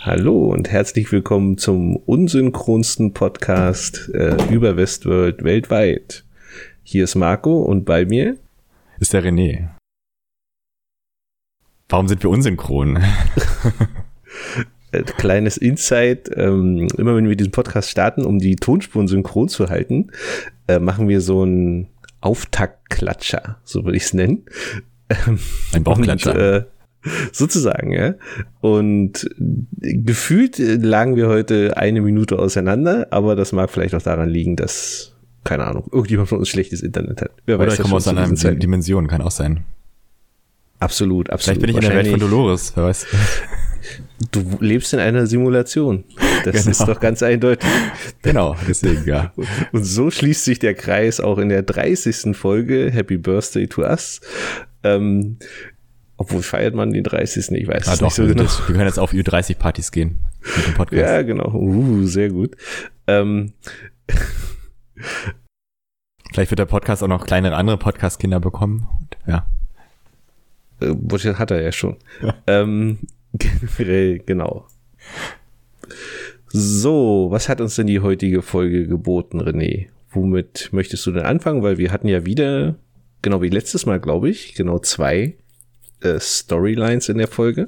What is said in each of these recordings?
Hallo und herzlich willkommen zum unsynchronsten Podcast äh, über Westworld weltweit. Hier ist Marco und bei mir ist der René. Warum sind wir unsynchron? Äh, kleines Insight, ähm, immer wenn wir diesen Podcast starten, um die Tonspuren synchron zu halten, äh, machen wir so einen Auftaktklatscher, so würde ich es nennen. Ein Bauchklatscher. Und, äh, sozusagen, ja. Und gefühlt lagen wir heute eine Minute auseinander, aber das mag vielleicht auch daran liegen, dass, keine Ahnung, irgendjemand von uns schlechtes Internet hat. Wer Oder weiß, ich komme aus einer Dimension, kann auch sein. Absolut, absolut. Vielleicht bin ich in der Welt von Dolores, wer weiß. Du lebst in einer Simulation. Das genau. ist doch ganz eindeutig. Genau, deswegen, ja. Und so schließt sich der Kreis auch in der 30. Folge Happy Birthday to Us. Ähm, obwohl feiert man den 30. Ich weiß ah, es doch, nicht so genau. Das, wir können jetzt auf Ü30-Partys gehen mit dem Podcast. Ja, genau. Uh, sehr gut. Ähm. Vielleicht wird der Podcast auch noch kleinere andere Podcast-Kinder bekommen. Und, ja. Äh, hat er ja schon. Ja. Ähm, generell, genau. So, was hat uns denn die heutige Folge geboten, René? Womit möchtest du denn anfangen? Weil wir hatten ja wieder, genau wie letztes Mal, glaube ich, genau zwei äh, Storylines in der Folge,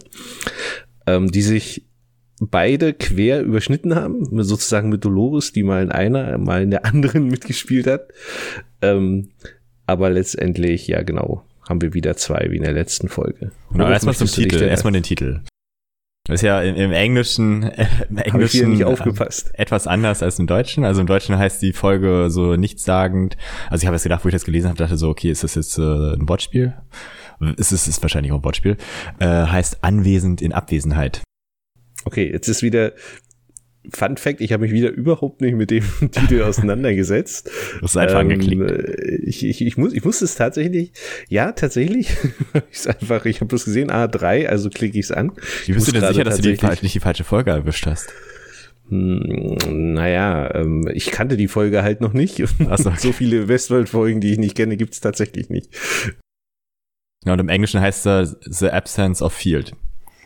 ähm, die sich beide quer überschnitten haben, sozusagen mit Dolores, die mal in einer, mal in der anderen mitgespielt hat. Ähm, aber letztendlich, ja genau, haben wir wieder zwei wie in der letzten Folge. Genau, erstmal zum Titel, erstmal den Titel. Das ist ja im, Englischen, äh, im Englischen nicht aufgepasst. Äh, etwas anders als im Deutschen. Also im Deutschen heißt die Folge so nichtssagend. Also ich habe jetzt gedacht, wo ich das gelesen habe, dachte so, okay, ist das jetzt äh, ein Wortspiel? Ist es ist wahrscheinlich auch ein Wortspiel. Äh, heißt anwesend in Abwesenheit. Okay, jetzt ist wieder Fun Fact, ich habe mich wieder überhaupt nicht mit dem Titel auseinandergesetzt. Du hast einfach ähm, angeklickt. Ich, ich, ich, muss, ich muss es tatsächlich, ja, tatsächlich. ich einfach, ich habe bloß gesehen, A3, also klicke ich es an. Wie bist du denn sicher, dass du die, nicht die falsche Folge erwischt hast? Hm, naja, ähm, ich kannte die Folge halt noch nicht. So, okay. so viele Westworld-Folgen, die ich nicht kenne, gibt es tatsächlich nicht. Ja, und im Englischen heißt es The Absence of Field.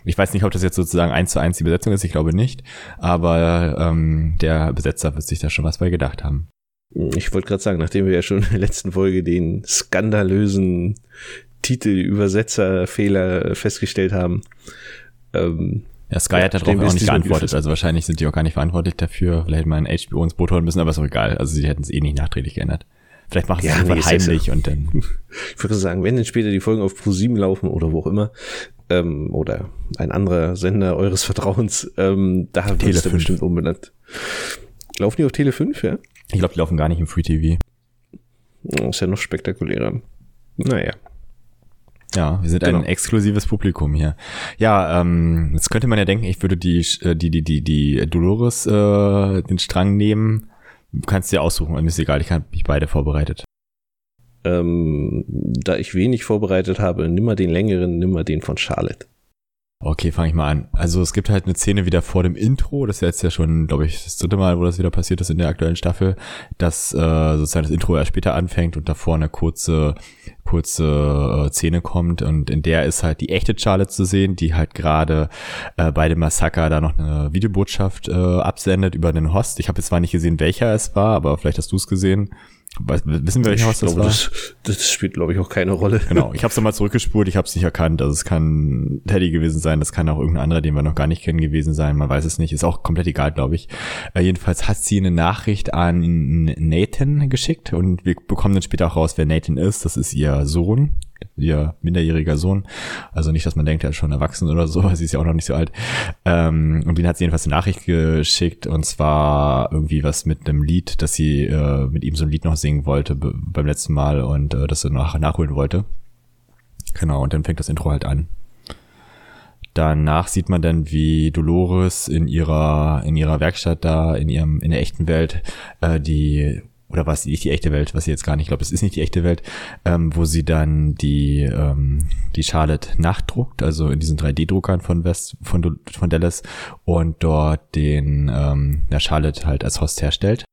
Ich weiß nicht, ob das jetzt sozusagen eins zu eins die Besetzung ist, ich glaube nicht. Aber ähm, der Besetzer wird sich da schon was bei gedacht haben. Ich wollte gerade sagen, nachdem wir ja schon in der letzten Folge den skandalösen Titel Übersetzerfehler festgestellt haben. Ähm, ja, Sky hat darauf auch nicht geantwortet, also wahrscheinlich sind die auch gar nicht verantwortlich dafür. Vielleicht hätte man HBO ins Boot holen müssen, aber ist auch egal. Also sie hätten es eh nicht nachträglich geändert. Vielleicht machen sie ja, es nee, heimlich und dann. Ich würde sagen, wenn dann später die Folgen auf Pro7 laufen oder wo auch immer, ähm, oder ein anderer Sender eures Vertrauens, ähm, da wird es bestimmt umbenannt. Laufen die auf Tele 5, ja? Ich glaube, die laufen gar nicht im Free TV. Das ist ja noch spektakulärer. Naja. Ja, wir sind genau. ein exklusives Publikum hier. Ja, ähm, jetzt könnte man ja denken, ich würde die, äh, die, die, die, die Dolores äh, den Strang nehmen. Du kannst dir aussuchen, mir ist egal, ich habe mich beide vorbereitet. Ähm, da ich wenig vorbereitet habe, nimm mal den längeren, nimm mal den von Charlotte. Okay, fange ich mal an. Also es gibt halt eine Szene wieder vor dem Intro, das ist jetzt ja schon, glaube ich, das dritte Mal, wo das wieder passiert ist in der aktuellen Staffel, dass äh, sozusagen das Intro erst später anfängt und davor eine kurze, kurze äh, Szene kommt und in der ist halt die echte Charlotte zu sehen, die halt gerade äh, bei dem Massaker da noch eine Videobotschaft äh, absendet über den Host. Ich habe jetzt zwar nicht gesehen, welcher es war, aber vielleicht hast du es gesehen. Weiß, wissen wir, welches Haus das glaube, war? Das, das spielt, glaube ich, auch keine Rolle. Genau, ich habe es nochmal zurückgespult, ich habe es nicht erkannt. Also es kann Teddy gewesen sein, das kann auch irgendein anderer, den wir noch gar nicht kennen, gewesen sein. Man weiß es nicht, ist auch komplett egal, glaube ich. Äh, jedenfalls hat sie eine Nachricht an Nathan geschickt und wir bekommen dann später auch raus, wer Nathan ist. Das ist ihr Sohn, ihr minderjähriger Sohn. Also nicht, dass man denkt, er ist schon erwachsen oder so, sie ist ja auch noch nicht so alt. Ähm, und den hat sie jedenfalls eine Nachricht geschickt und zwar irgendwie was mit einem Lied, dass sie äh, mit ihm so ein Lied noch singen wollte beim letzten Mal und äh, das sie noch nachholen wollte. Genau, und dann fängt das Intro halt an. Danach sieht man dann, wie Dolores in ihrer in ihrer Werkstatt da in ihrem in der echten Welt äh, die oder was nicht die echte Welt, was sie jetzt gar nicht glaube, es ist nicht die echte Welt, ähm, wo sie dann die ähm, die Charlotte nachdruckt, also in diesen 3D-Druckern von West von von Dallas und dort den ähm, der Charlotte halt als Host herstellt.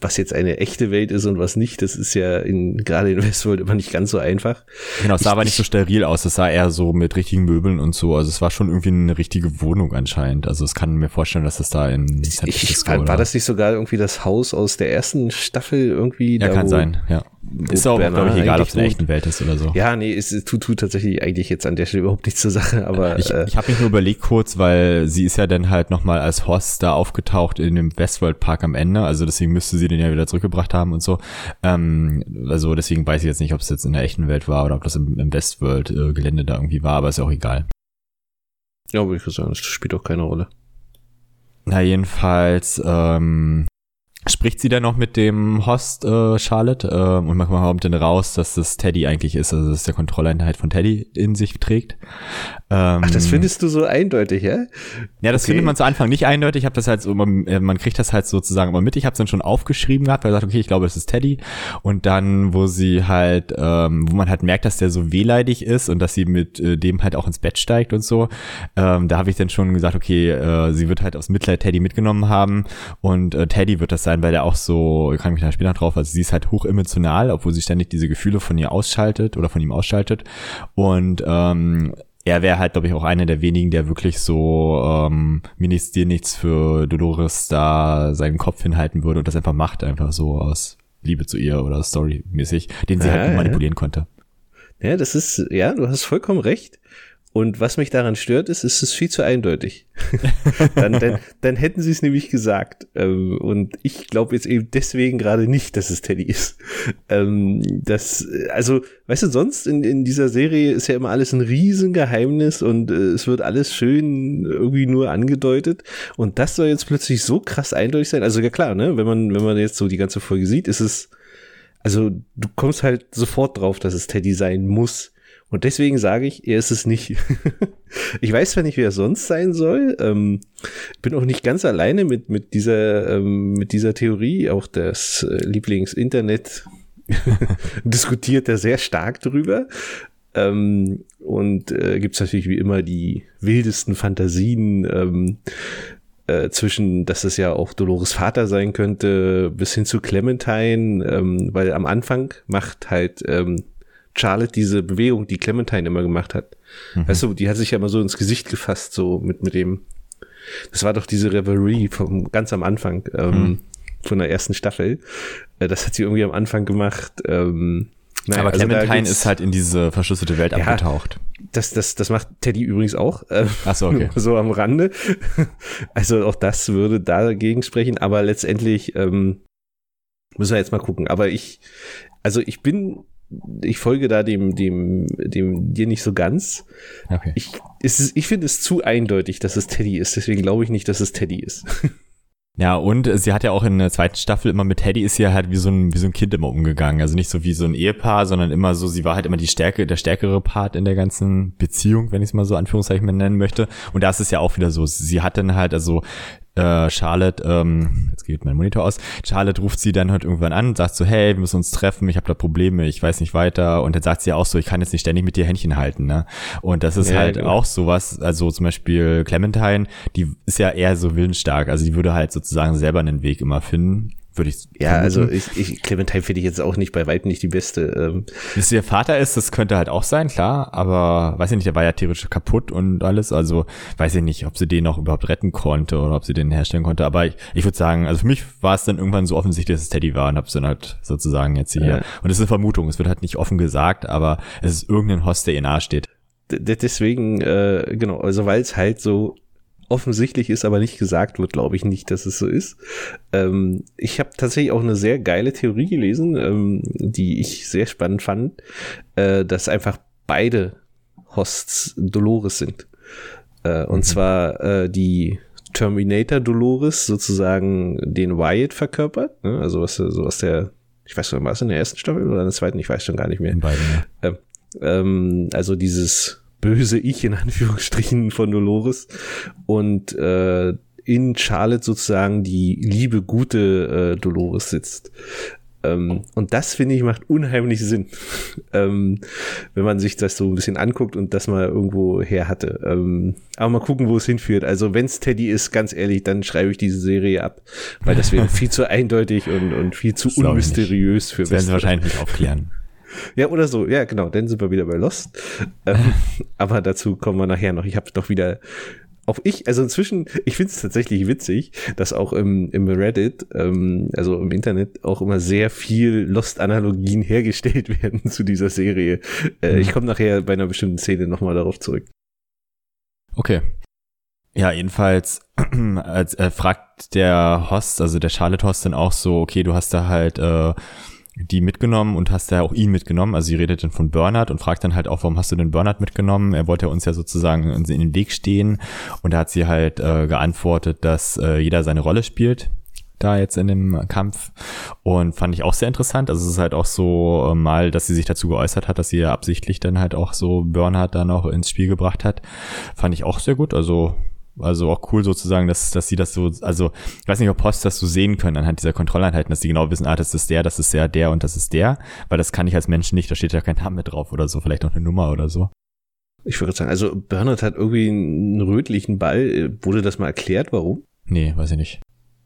Was jetzt eine echte Welt ist und was nicht, das ist ja in, gerade in Westworld immer nicht ganz so einfach. Genau, es sah ich, aber nicht so steril aus, es sah eher so mit richtigen Möbeln und so, also es war schon irgendwie eine richtige Wohnung anscheinend, also es kann mir vorstellen, dass es da in San Francisco ich, war, war das nicht sogar irgendwie das Haus aus der ersten Staffel irgendwie? Ja, kann sein, ja. Ist auch, glaube ich, egal, ob es in der echten Welt ist oder so. Ja, nee, es tut, tut tatsächlich eigentlich jetzt an der Stelle überhaupt nichts zur Sache, aber. Ich, äh, ich habe mich nur überlegt kurz, weil sie ist ja dann halt nochmal als Host da aufgetaucht in dem Westworld Park am Ende, also deswegen müsste sie den ja wieder zurückgebracht haben und so. Ähm, also deswegen weiß ich jetzt nicht, ob es jetzt in der echten Welt war oder ob das im, im Westworld-Gelände äh, da irgendwie war, aber ist ja auch egal. Ja, würde ich sagen, das spielt auch keine Rolle. Na, jedenfalls, ähm, spricht sie dann noch mit dem Host äh, Charlotte äh, und manchmal kommt dann raus, dass das Teddy eigentlich ist, also dass der Kontrolleinheit von Teddy in sich trägt. Ähm, Ach, das findest du so eindeutig, ja? Ja, das okay. findet man zu Anfang nicht eindeutig. Ich habe das halt so, man, äh, man kriegt das halt sozusagen immer mit. Ich habe es dann schon aufgeschrieben gehabt, weil er sagt, okay, ich glaube, das ist Teddy. Und dann, wo sie halt, ähm, wo man halt merkt, dass der so wehleidig ist und dass sie mit äh, dem halt auch ins Bett steigt und so, ähm, da habe ich dann schon gesagt, okay, äh, sie wird halt aus Mitleid Teddy mitgenommen haben und äh, Teddy wird das sein sein, weil der auch so, ich kann mich da später drauf, also sie ist halt hochemotional, obwohl sie ständig diese Gefühle von ihr ausschaltet oder von ihm ausschaltet. Und ähm, er wäre halt, glaube ich, auch einer der wenigen, der wirklich so ähm, mir nichts, dir nichts für Dolores da seinen Kopf hinhalten würde und das einfach macht, einfach so aus Liebe zu ihr oder storymäßig, den sie halt ja, halt manipulieren ja. konnte. Ja, das ist, ja, du hast vollkommen recht. Und was mich daran stört, ist, es ist viel zu eindeutig. dann, dann, dann hätten sie es nämlich gesagt. Ähm, und ich glaube jetzt eben deswegen gerade nicht, dass es Teddy ist. Ähm, das, also, weißt du, sonst in, in dieser Serie ist ja immer alles ein Riesengeheimnis und äh, es wird alles schön irgendwie nur angedeutet. Und das soll jetzt plötzlich so krass eindeutig sein. Also ja klar, ne, wenn man, wenn man jetzt so die ganze Folge sieht, ist es, also du kommst halt sofort drauf, dass es Teddy sein muss. Und deswegen sage ich, er ist es nicht. ich weiß zwar nicht, wer es sonst sein soll. Ähm, bin auch nicht ganz alleine mit, mit, dieser, ähm, mit dieser Theorie. Auch das äh, Lieblingsinternet diskutiert da sehr stark drüber. Ähm, und äh, gibt es natürlich wie immer die wildesten Fantasien ähm, äh, zwischen, dass es ja auch Dolores Vater sein könnte, bis hin zu Clementine, ähm, weil am Anfang macht halt ähm, Charlotte diese Bewegung, die Clementine immer gemacht hat. Mhm. Weißt du, die hat sich ja immer so ins Gesicht gefasst, so mit, mit dem. Das war doch diese Reverie vom ganz am Anfang ähm, mhm. von der ersten Staffel. Äh, das hat sie irgendwie am Anfang gemacht. Ähm, naja, Aber also Clementine ist halt in diese verschlüsselte Welt ja, abgetaucht. Das, das, das macht Teddy übrigens auch. Äh, Ach so, okay. so am Rande. Also auch das würde dagegen sprechen. Aber letztendlich ähm, müssen wir jetzt mal gucken. Aber ich, also ich bin ich folge da dem, dem, dem dir nicht so ganz. Okay. Ich, ich finde es zu eindeutig, dass es Teddy ist. Deswegen glaube ich nicht, dass es Teddy ist. Ja, und sie hat ja auch in der zweiten Staffel immer mit Teddy ist sie halt wie so ein, wie so ein Kind immer umgegangen. Also nicht so wie so ein Ehepaar, sondern immer so, sie war halt immer die Stärke, der stärkere Part in der ganzen Beziehung, wenn ich es mal so Anführungszeichen nennen möchte. Und da ist es ja auch wieder so. Sie hat dann halt, also äh, Charlotte, ähm, jetzt geht mein Monitor aus, Charlotte ruft sie dann halt irgendwann an und sagt so, hey, wir müssen uns treffen, ich habe da Probleme, ich weiß nicht weiter. Und dann sagt sie auch so, ich kann jetzt nicht ständig mit dir Händchen halten. Ne? Und das ist ja, halt genau. auch sowas, also zum Beispiel Clementine, die ist ja eher so willensstark, also die würde halt sozusagen selber einen Weg immer finden würde ich Ja, also ich, ich Clementine finde ich jetzt auch nicht bei weitem nicht die beste. Ähm. Dass ihr Vater ist, das könnte halt auch sein, klar, aber weiß ich nicht, der war ja theoretisch kaputt und alles, also weiß ich nicht, ob sie den noch überhaupt retten konnte oder ob sie den herstellen konnte, aber ich, ich würde sagen, also für mich war es dann irgendwann so offensichtlich, dass es Teddy war und hab's dann halt sozusagen jetzt hier. Ja. Und es ist eine Vermutung, es wird halt nicht offen gesagt, aber es ist irgendein Host, der ihr nahe steht. D deswegen, äh, genau, also weil es halt so offensichtlich ist, aber nicht gesagt wird, glaube ich nicht, dass es so ist. Ähm, ich habe tatsächlich auch eine sehr geile Theorie gelesen, ähm, die ich sehr spannend fand, äh, dass einfach beide Hosts Dolores sind. Äh, und mhm. zwar äh, die Terminator Dolores sozusagen den Wyatt verkörpert, ne? also was so was der, ich weiß nicht, war es in der ersten Staffel oder in der zweiten, ich weiß schon gar nicht mehr. In beiden, ja. ähm, ähm, also dieses böse Ich in Anführungsstrichen von Dolores und äh, in Charlotte sozusagen die liebe, gute äh, Dolores sitzt. Ähm, und das, finde ich, macht unheimlich Sinn, ähm, wenn man sich das so ein bisschen anguckt und das mal irgendwo her hatte. Ähm, aber mal gucken, wo es hinführt. Also wenn es Teddy ist, ganz ehrlich, dann schreibe ich diese Serie ab, weil das wäre viel zu eindeutig und, und viel zu unmysteriös für Das werden sie wahrscheinlich nicht aufklären. Ja, oder so. Ja, genau. Dann sind wir wieder bei Lost. ähm, aber dazu kommen wir nachher noch. Ich habe doch wieder auch ich, also inzwischen, ich finde es tatsächlich witzig, dass auch im, im Reddit, ähm, also im Internet, auch immer sehr viel Lost-Analogien hergestellt werden zu dieser Serie. Äh, mhm. Ich komme nachher bei einer bestimmten Szene nochmal darauf zurück. Okay. Ja, jedenfalls als, äh, fragt der Host, also der Charlotte-Host dann auch so, okay, du hast da halt äh, die mitgenommen und hast ja auch ihn mitgenommen. Also sie redet dann von Bernhard und fragt dann halt auch, warum hast du den Bernhard mitgenommen? Er wollte uns ja sozusagen in den Weg stehen. Und da hat sie halt äh, geantwortet, dass äh, jeder seine Rolle spielt da jetzt in dem Kampf und fand ich auch sehr interessant. Also es ist halt auch so äh, mal, dass sie sich dazu geäußert hat, dass sie ja absichtlich dann halt auch so Bernhard da noch ins Spiel gebracht hat. Fand ich auch sehr gut. Also also auch cool sozusagen, dass, dass sie das so, also ich weiß nicht, ob Post das so sehen können anhand dieser Kontrolleinheiten, dass sie genau wissen, ah, das ist der, das ist der, der und das ist der, weil das kann ich als Mensch nicht, da steht ja kein Name drauf oder so, vielleicht noch eine Nummer oder so. Ich würde sagen, also Bernhard hat irgendwie einen rötlichen Ball. Wurde das mal erklärt, warum? Nee, weiß ich nicht.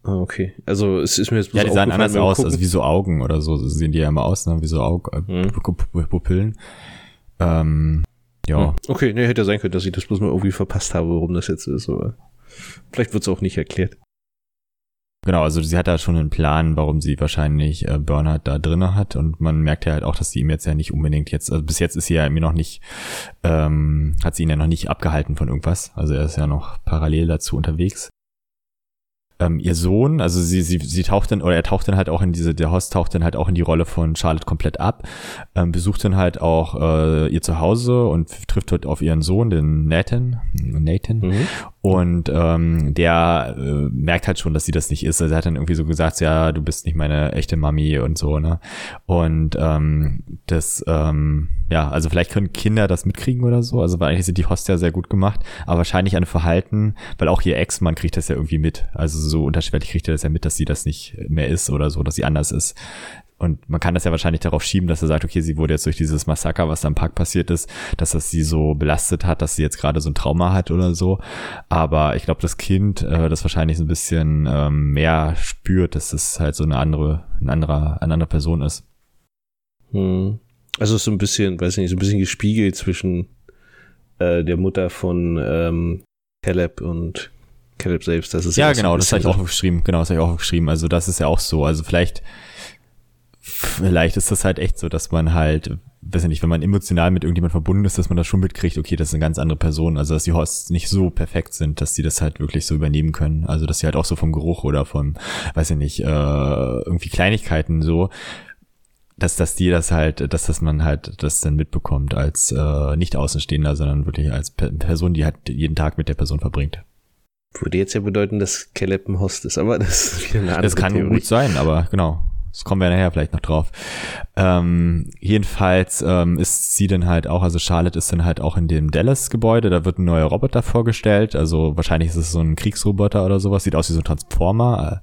Ah, okay. Also es ist mir jetzt bloß Ja, die sahen anders aus, also wie so Augen oder so, so sehen die ja immer aus, ne? wie so Aug äh, hm. Pupillen. Ähm, ja. Hm. Okay, ne, hätte ja sein können, dass ich das bloß mal irgendwie verpasst habe, warum das jetzt ist, aber vielleicht wird es auch nicht erklärt. Genau, also sie hat da schon einen Plan, warum sie wahrscheinlich äh, Bernhard da drinne hat und man merkt ja halt auch, dass sie ihm jetzt ja nicht unbedingt jetzt, also bis jetzt ist sie ja mir noch nicht, ähm, hat sie ihn ja noch nicht abgehalten von irgendwas, also er ist ja noch parallel dazu unterwegs ähm, ihr Sohn, also sie, sie, sie taucht dann, oder er taucht dann halt auch in diese, der Host taucht dann halt auch in die Rolle von Charlotte komplett ab, ähm, besucht dann halt auch äh, ihr Zuhause und trifft dort auf ihren Sohn, den Nathan, Nathan, mhm. Und ähm, der äh, merkt halt schon, dass sie das nicht ist. Also er hat dann irgendwie so gesagt, ja, du bist nicht meine echte Mami und so, ne? Und ähm, das, ähm, ja, also vielleicht können Kinder das mitkriegen oder so. Also weil eigentlich sind die Hosts ja sehr gut gemacht, aber wahrscheinlich ein Verhalten, weil auch ihr Ex-Mann kriegt das ja irgendwie mit. Also so unterschwellig kriegt er das ja mit, dass sie das nicht mehr ist oder so, dass sie anders ist. Und man kann das ja wahrscheinlich darauf schieben, dass er sagt, okay, sie wurde jetzt durch dieses Massaker, was da im Park passiert ist, dass das sie so belastet hat, dass sie jetzt gerade so ein Trauma hat oder so. Aber ich glaube, das Kind, äh, das wahrscheinlich so ein bisschen ähm, mehr spürt, dass es halt so eine andere, ein anderer, eine andere Person ist. Hm. Also so ein bisschen, weiß ich nicht, so ein bisschen gespiegelt zwischen äh, der Mutter von ähm, Caleb und Caleb selbst. Das ist ja, ja genau, das habe ich auch geschrieben. Genau, das habe ich auch geschrieben. Also das ist ja auch so. Also vielleicht, vielleicht ist das halt echt so, dass man halt, weiß ich nicht, wenn man emotional mit irgendjemand verbunden ist, dass man das schon mitkriegt, okay, das ist eine ganz andere Person. Also dass die Hosts nicht so perfekt sind, dass die das halt wirklich so übernehmen können. Also dass sie halt auch so vom Geruch oder von, weiß ich nicht, äh, irgendwie Kleinigkeiten so dass, dass die das halt, dass das man halt das dann mitbekommt als äh, nicht Außenstehender, sondern wirklich als Person, die halt jeden Tag mit der Person verbringt. Würde jetzt ja bedeuten, dass Caleb ein Host ist, aber das ist wieder eine andere Das kann Theorie. gut sein, aber genau. Das kommen wir nachher vielleicht noch drauf. Ähm, jedenfalls ähm, ist sie dann halt auch, also Charlotte ist dann halt auch in dem Dallas-Gebäude, da wird ein neuer Roboter vorgestellt, also wahrscheinlich ist es so ein Kriegsroboter oder sowas, sieht aus wie so ein Transformer,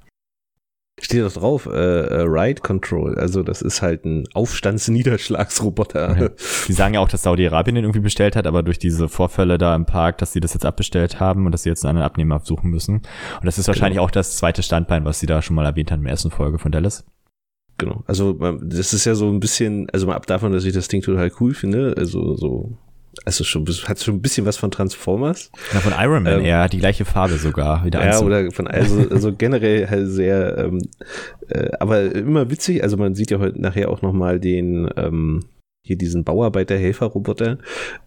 Steht doch drauf, äh, äh, Ride Control. Also das ist halt ein Aufstandsniederschlagsroboter. Ja. Die sagen ja auch, dass Saudi-Arabien den irgendwie bestellt hat, aber durch diese Vorfälle da im Park, dass sie das jetzt abbestellt haben und dass sie jetzt einen anderen Abnehmer suchen müssen. Und das ist wahrscheinlich genau. auch das zweite Standbein, was sie da schon mal erwähnt haben in der ersten Folge von Dallas. Genau. Also das ist ja so ein bisschen, also mal ab davon, dass ich das Ding total cool finde, also so also schon, hat schon ein bisschen was von Transformers. Ja, von Iron Man, ähm, ja, die gleiche Farbe sogar. Wieder ja, Anzug. oder von, also, also generell halt sehr, ähm, äh, aber immer witzig, also man sieht ja heute nachher auch nochmal den, ähm, hier diesen Bauarbeiter-Helfer-Roboter.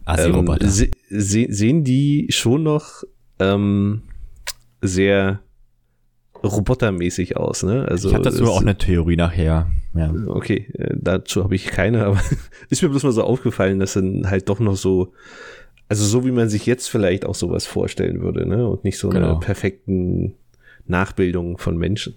Ähm, se se sehen die schon noch ähm, sehr robotermäßig aus, ne? Also ich habe dazu auch eine Theorie nachher. Ja. Okay, äh, dazu habe ich keine, aber ist mir bloß mal so aufgefallen, dass dann halt doch noch so, also so wie man sich jetzt vielleicht auch sowas vorstellen würde, ne? Und nicht so genau. eine perfekten Nachbildung von Menschen.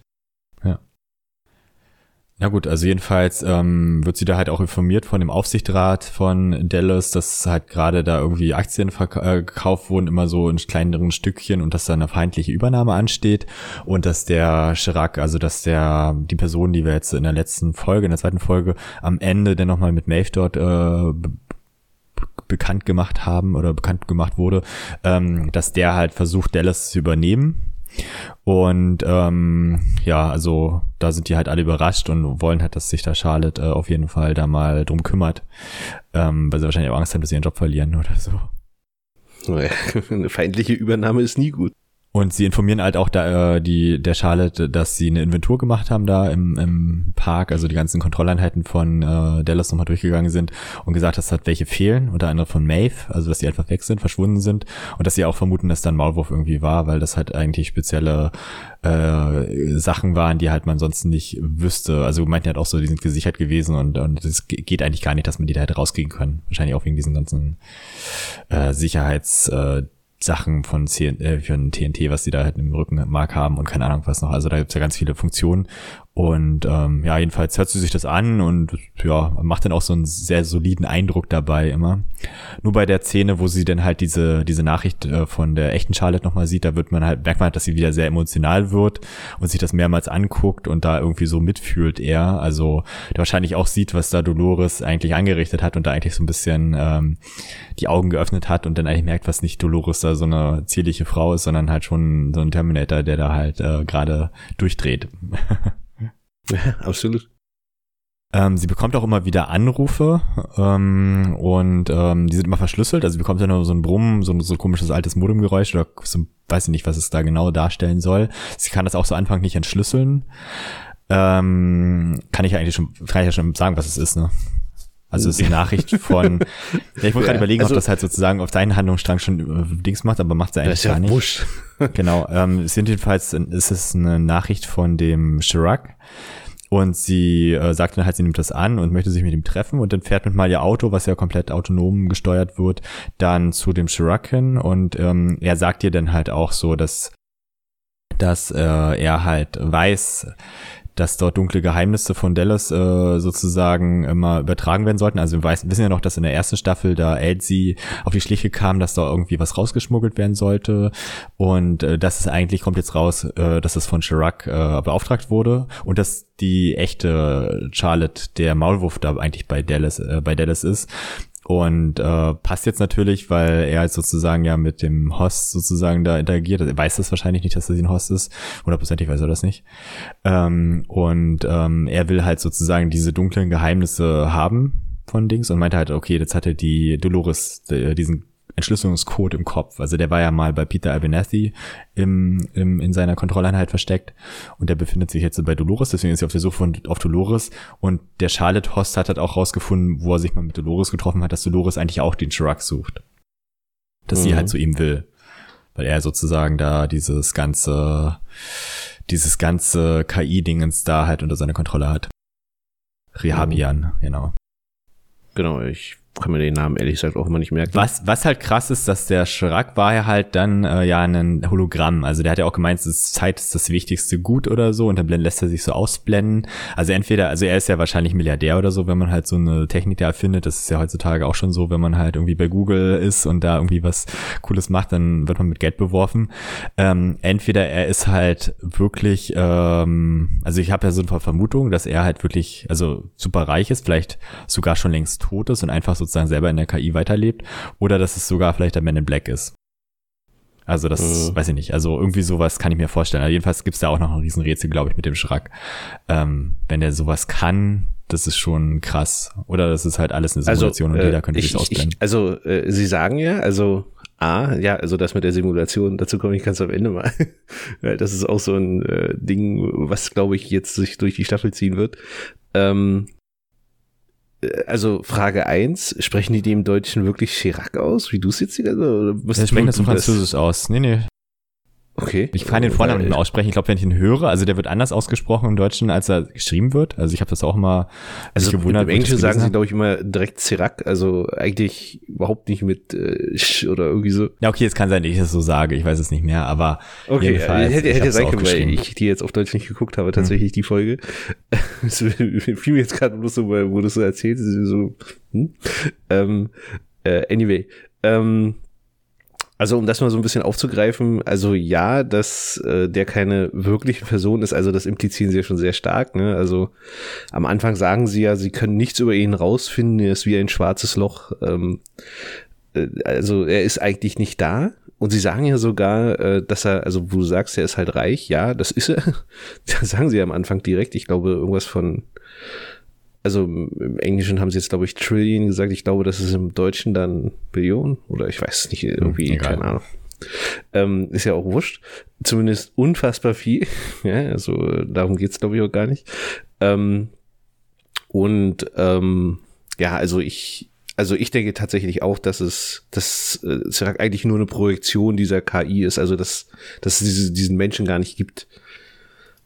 Ja. Na gut, also jedenfalls ähm, wird sie da halt auch informiert von dem Aufsichtsrat von Dallas, dass halt gerade da irgendwie Aktien äh, gekauft wurden, immer so in kleineren Stückchen und dass da eine feindliche Übernahme ansteht und dass der Chirac, also dass der die Person, die wir jetzt in der letzten Folge, in der zweiten Folge am Ende dann nochmal mit Maeve dort äh, bekannt gemacht haben oder bekannt gemacht wurde, ähm, dass der halt versucht, Dallas zu übernehmen und ähm, ja, also da sind die halt alle überrascht und wollen halt, dass sich da Charlotte äh, auf jeden Fall da mal drum kümmert, ähm, weil sie wahrscheinlich auch Angst haben, dass sie ihren Job verlieren oder so. Eine feindliche Übernahme ist nie gut. Und sie informieren halt auch da, äh, die, der Charlotte, dass sie eine Inventur gemacht haben da im, im Park, also die ganzen Kontrolleinheiten von äh, Dallas nochmal durchgegangen sind und gesagt, dass halt welche fehlen, unter anderem von Maeve, also dass die einfach weg sind, verschwunden sind und dass sie auch vermuten, dass dann Maulwurf irgendwie war, weil das halt eigentlich spezielle äh, Sachen waren, die halt man sonst nicht wüsste. Also meinten halt auch so, die sind gesichert gewesen und und es geht eigentlich gar nicht, dass man die da hätte rauskriegen können. Wahrscheinlich auch wegen diesen ganzen äh, Sicherheits äh, Sachen von, CN, äh, von TNT, was die da halt im Rückenmark haben und keine Ahnung was noch. Also da gibt's ja ganz viele Funktionen. Und ähm, ja, jedenfalls hört sie sich das an und ja, macht dann auch so einen sehr soliden Eindruck dabei immer. Nur bei der Szene, wo sie dann halt diese, diese Nachricht äh, von der echten Charlotte nochmal sieht, da wird man halt, merkt man halt, dass sie wieder sehr emotional wird und sich das mehrmals anguckt und da irgendwie so mitfühlt er. Also der wahrscheinlich auch sieht, was da Dolores eigentlich angerichtet hat und da eigentlich so ein bisschen ähm, die Augen geöffnet hat und dann eigentlich merkt, was nicht Dolores da so eine zierliche Frau ist, sondern halt schon so ein Terminator, der da halt äh, gerade durchdreht. Ja, absolut. Ähm, sie bekommt auch immer wieder Anrufe ähm, und ähm, die sind immer verschlüsselt. Also sie bekommt ja nur so ein Brummen, so ein, so komisches altes Modemgeräusch oder so, weiß ich nicht, was es da genau darstellen soll. Sie kann das auch so Anfang nicht entschlüsseln. Ähm, kann ich eigentlich schon, kann ich ja schon sagen, was es ist, ne? Also es ist eine Nachricht von, ja, ich muss ja, gerade überlegen, also, ob das halt sozusagen auf deinen Handlungsstrang schon äh, Dings macht, aber macht es eigentlich gar nicht. Busch. genau, ähm, es sind jedenfalls, ist es eine Nachricht von dem Chirac und sie äh, sagt dann halt, sie nimmt das an und möchte sich mit ihm treffen. Und dann fährt mit mal ihr Auto, was ja komplett autonom gesteuert wird, dann zu dem Chirac und ähm, er sagt ihr dann halt auch so, dass dass äh, er halt weiß, dass dort dunkle Geheimnisse von Dallas äh, sozusagen immer übertragen werden sollten. Also wir weiß, wissen ja noch, dass in der ersten Staffel da Elsie auf die Schliche kam, dass da irgendwie was rausgeschmuggelt werden sollte. Und äh, das ist eigentlich, kommt jetzt raus, äh, dass es von Chirac äh, beauftragt wurde und dass die echte Charlotte der Maulwurf da eigentlich bei Dallas, äh, bei Dallas ist. Und äh, passt jetzt natürlich, weil er halt sozusagen ja mit dem Host sozusagen da interagiert. Er weiß das wahrscheinlich nicht, dass er ein Host ist. Hundertprozentig weiß er das nicht. Ähm, und ähm, er will halt sozusagen diese dunklen Geheimnisse haben von Dings und meinte halt, okay, jetzt hatte die Dolores äh, diesen Entschlüsselungscode im Kopf. Also der war ja mal bei Peter Abernathy im, im, in seiner Kontrolleinheit versteckt und der befindet sich jetzt bei Dolores, deswegen ist er auf der Suche von, auf Dolores und der Charlotte Host hat halt auch rausgefunden, wo er sich mal mit Dolores getroffen hat, dass Dolores eigentlich auch den Chirac sucht. Dass mhm. sie halt zu ihm will. Weil er sozusagen da dieses ganze, dieses ganze KI-Dingens da halt unter seiner Kontrolle hat. Rehabian, mhm. genau. Genau, ich kann mir den Namen ehrlich gesagt auch immer nicht merken. Was, was halt krass ist, dass der Schrack war ja halt dann äh, ja ein Hologramm. Also der hat ja auch gemeint, dass Zeit ist das wichtigste Gut oder so und dann lässt er sich so ausblenden. Also entweder, also er ist ja wahrscheinlich Milliardär oder so, wenn man halt so eine Technik da erfindet. Das ist ja heutzutage auch schon so, wenn man halt irgendwie bei Google ist und da irgendwie was Cooles macht, dann wird man mit Geld beworfen. Ähm, entweder er ist halt wirklich, ähm, also ich habe ja so eine Vermutung, dass er halt wirklich, also super reich ist, vielleicht sogar schon längst tot ist und einfach sozusagen selber in der KI weiterlebt oder dass es sogar vielleicht der Man in Black ist. Also das mhm. weiß ich nicht. Also irgendwie sowas kann ich mir vorstellen. Also jedenfalls gibt's da auch noch ein Riesenrätsel, glaube ich, mit dem Schrack. Ähm, wenn der sowas kann, das ist schon krass. Oder das ist halt alles eine also, Simulation also, und jeder könnte ich, sich ausblenden. Ich, also äh, Sie sagen ja, also A, ja, also das mit der Simulation, dazu komme ich ganz am Ende mal. das ist auch so ein äh, Ding, was, glaube ich, jetzt sich durch die Staffel ziehen wird. Ähm, also Frage eins sprechen die dem Deutschen wirklich Chirac aus, wie du es jetzt hier? Was ja, sprechen das so Französisch aus. Nee, nee. Okay. Ich kann den Vornamen nicht mehr aussprechen. Ich glaube, wenn ich ihn höre, also der wird anders ausgesprochen im Deutschen, als er geschrieben wird. Also ich habe das auch mal also gewundert. Im Englischen sagen sie, glaube ich, immer direkt Sirac, also eigentlich überhaupt nicht mit äh, Sch oder irgendwie so. Ja, okay, es kann sein, dass ich das so sage. Ich weiß es nicht mehr, aber okay, jedenfalls, hätte, hätte sein können, weil ich die jetzt auf Deutsch nicht geguckt habe, tatsächlich hm. die Folge. Es fiel mir jetzt gerade bloß so, wo du so erzählst, so, hm? ähm, äh, anyway, ähm, also um das mal so ein bisschen aufzugreifen, also ja, dass äh, der keine wirkliche Person ist, also das implizieren sie ja schon sehr stark. Ne? Also am Anfang sagen sie ja, sie können nichts über ihn rausfinden, er ist wie ein schwarzes Loch. Ähm, äh, also er ist eigentlich nicht da. Und sie sagen ja sogar, äh, dass er, also wo du sagst, er ist halt reich, ja, das ist er. das sagen sie ja am Anfang direkt. Ich glaube, irgendwas von also im Englischen haben sie jetzt, glaube ich, Trillion gesagt. Ich glaube, das ist im Deutschen dann Billion oder ich weiß nicht, irgendwie, Egal. keine Ahnung. Ähm, ist ja auch wurscht. Zumindest unfassbar viel. ja, also darum geht's glaube ich, auch gar nicht. Ähm, und ähm, ja, also ich, also ich denke tatsächlich auch, dass es, dass äh, Serac eigentlich nur eine Projektion dieser KI ist, also dass, dass es diese, diesen Menschen gar nicht gibt.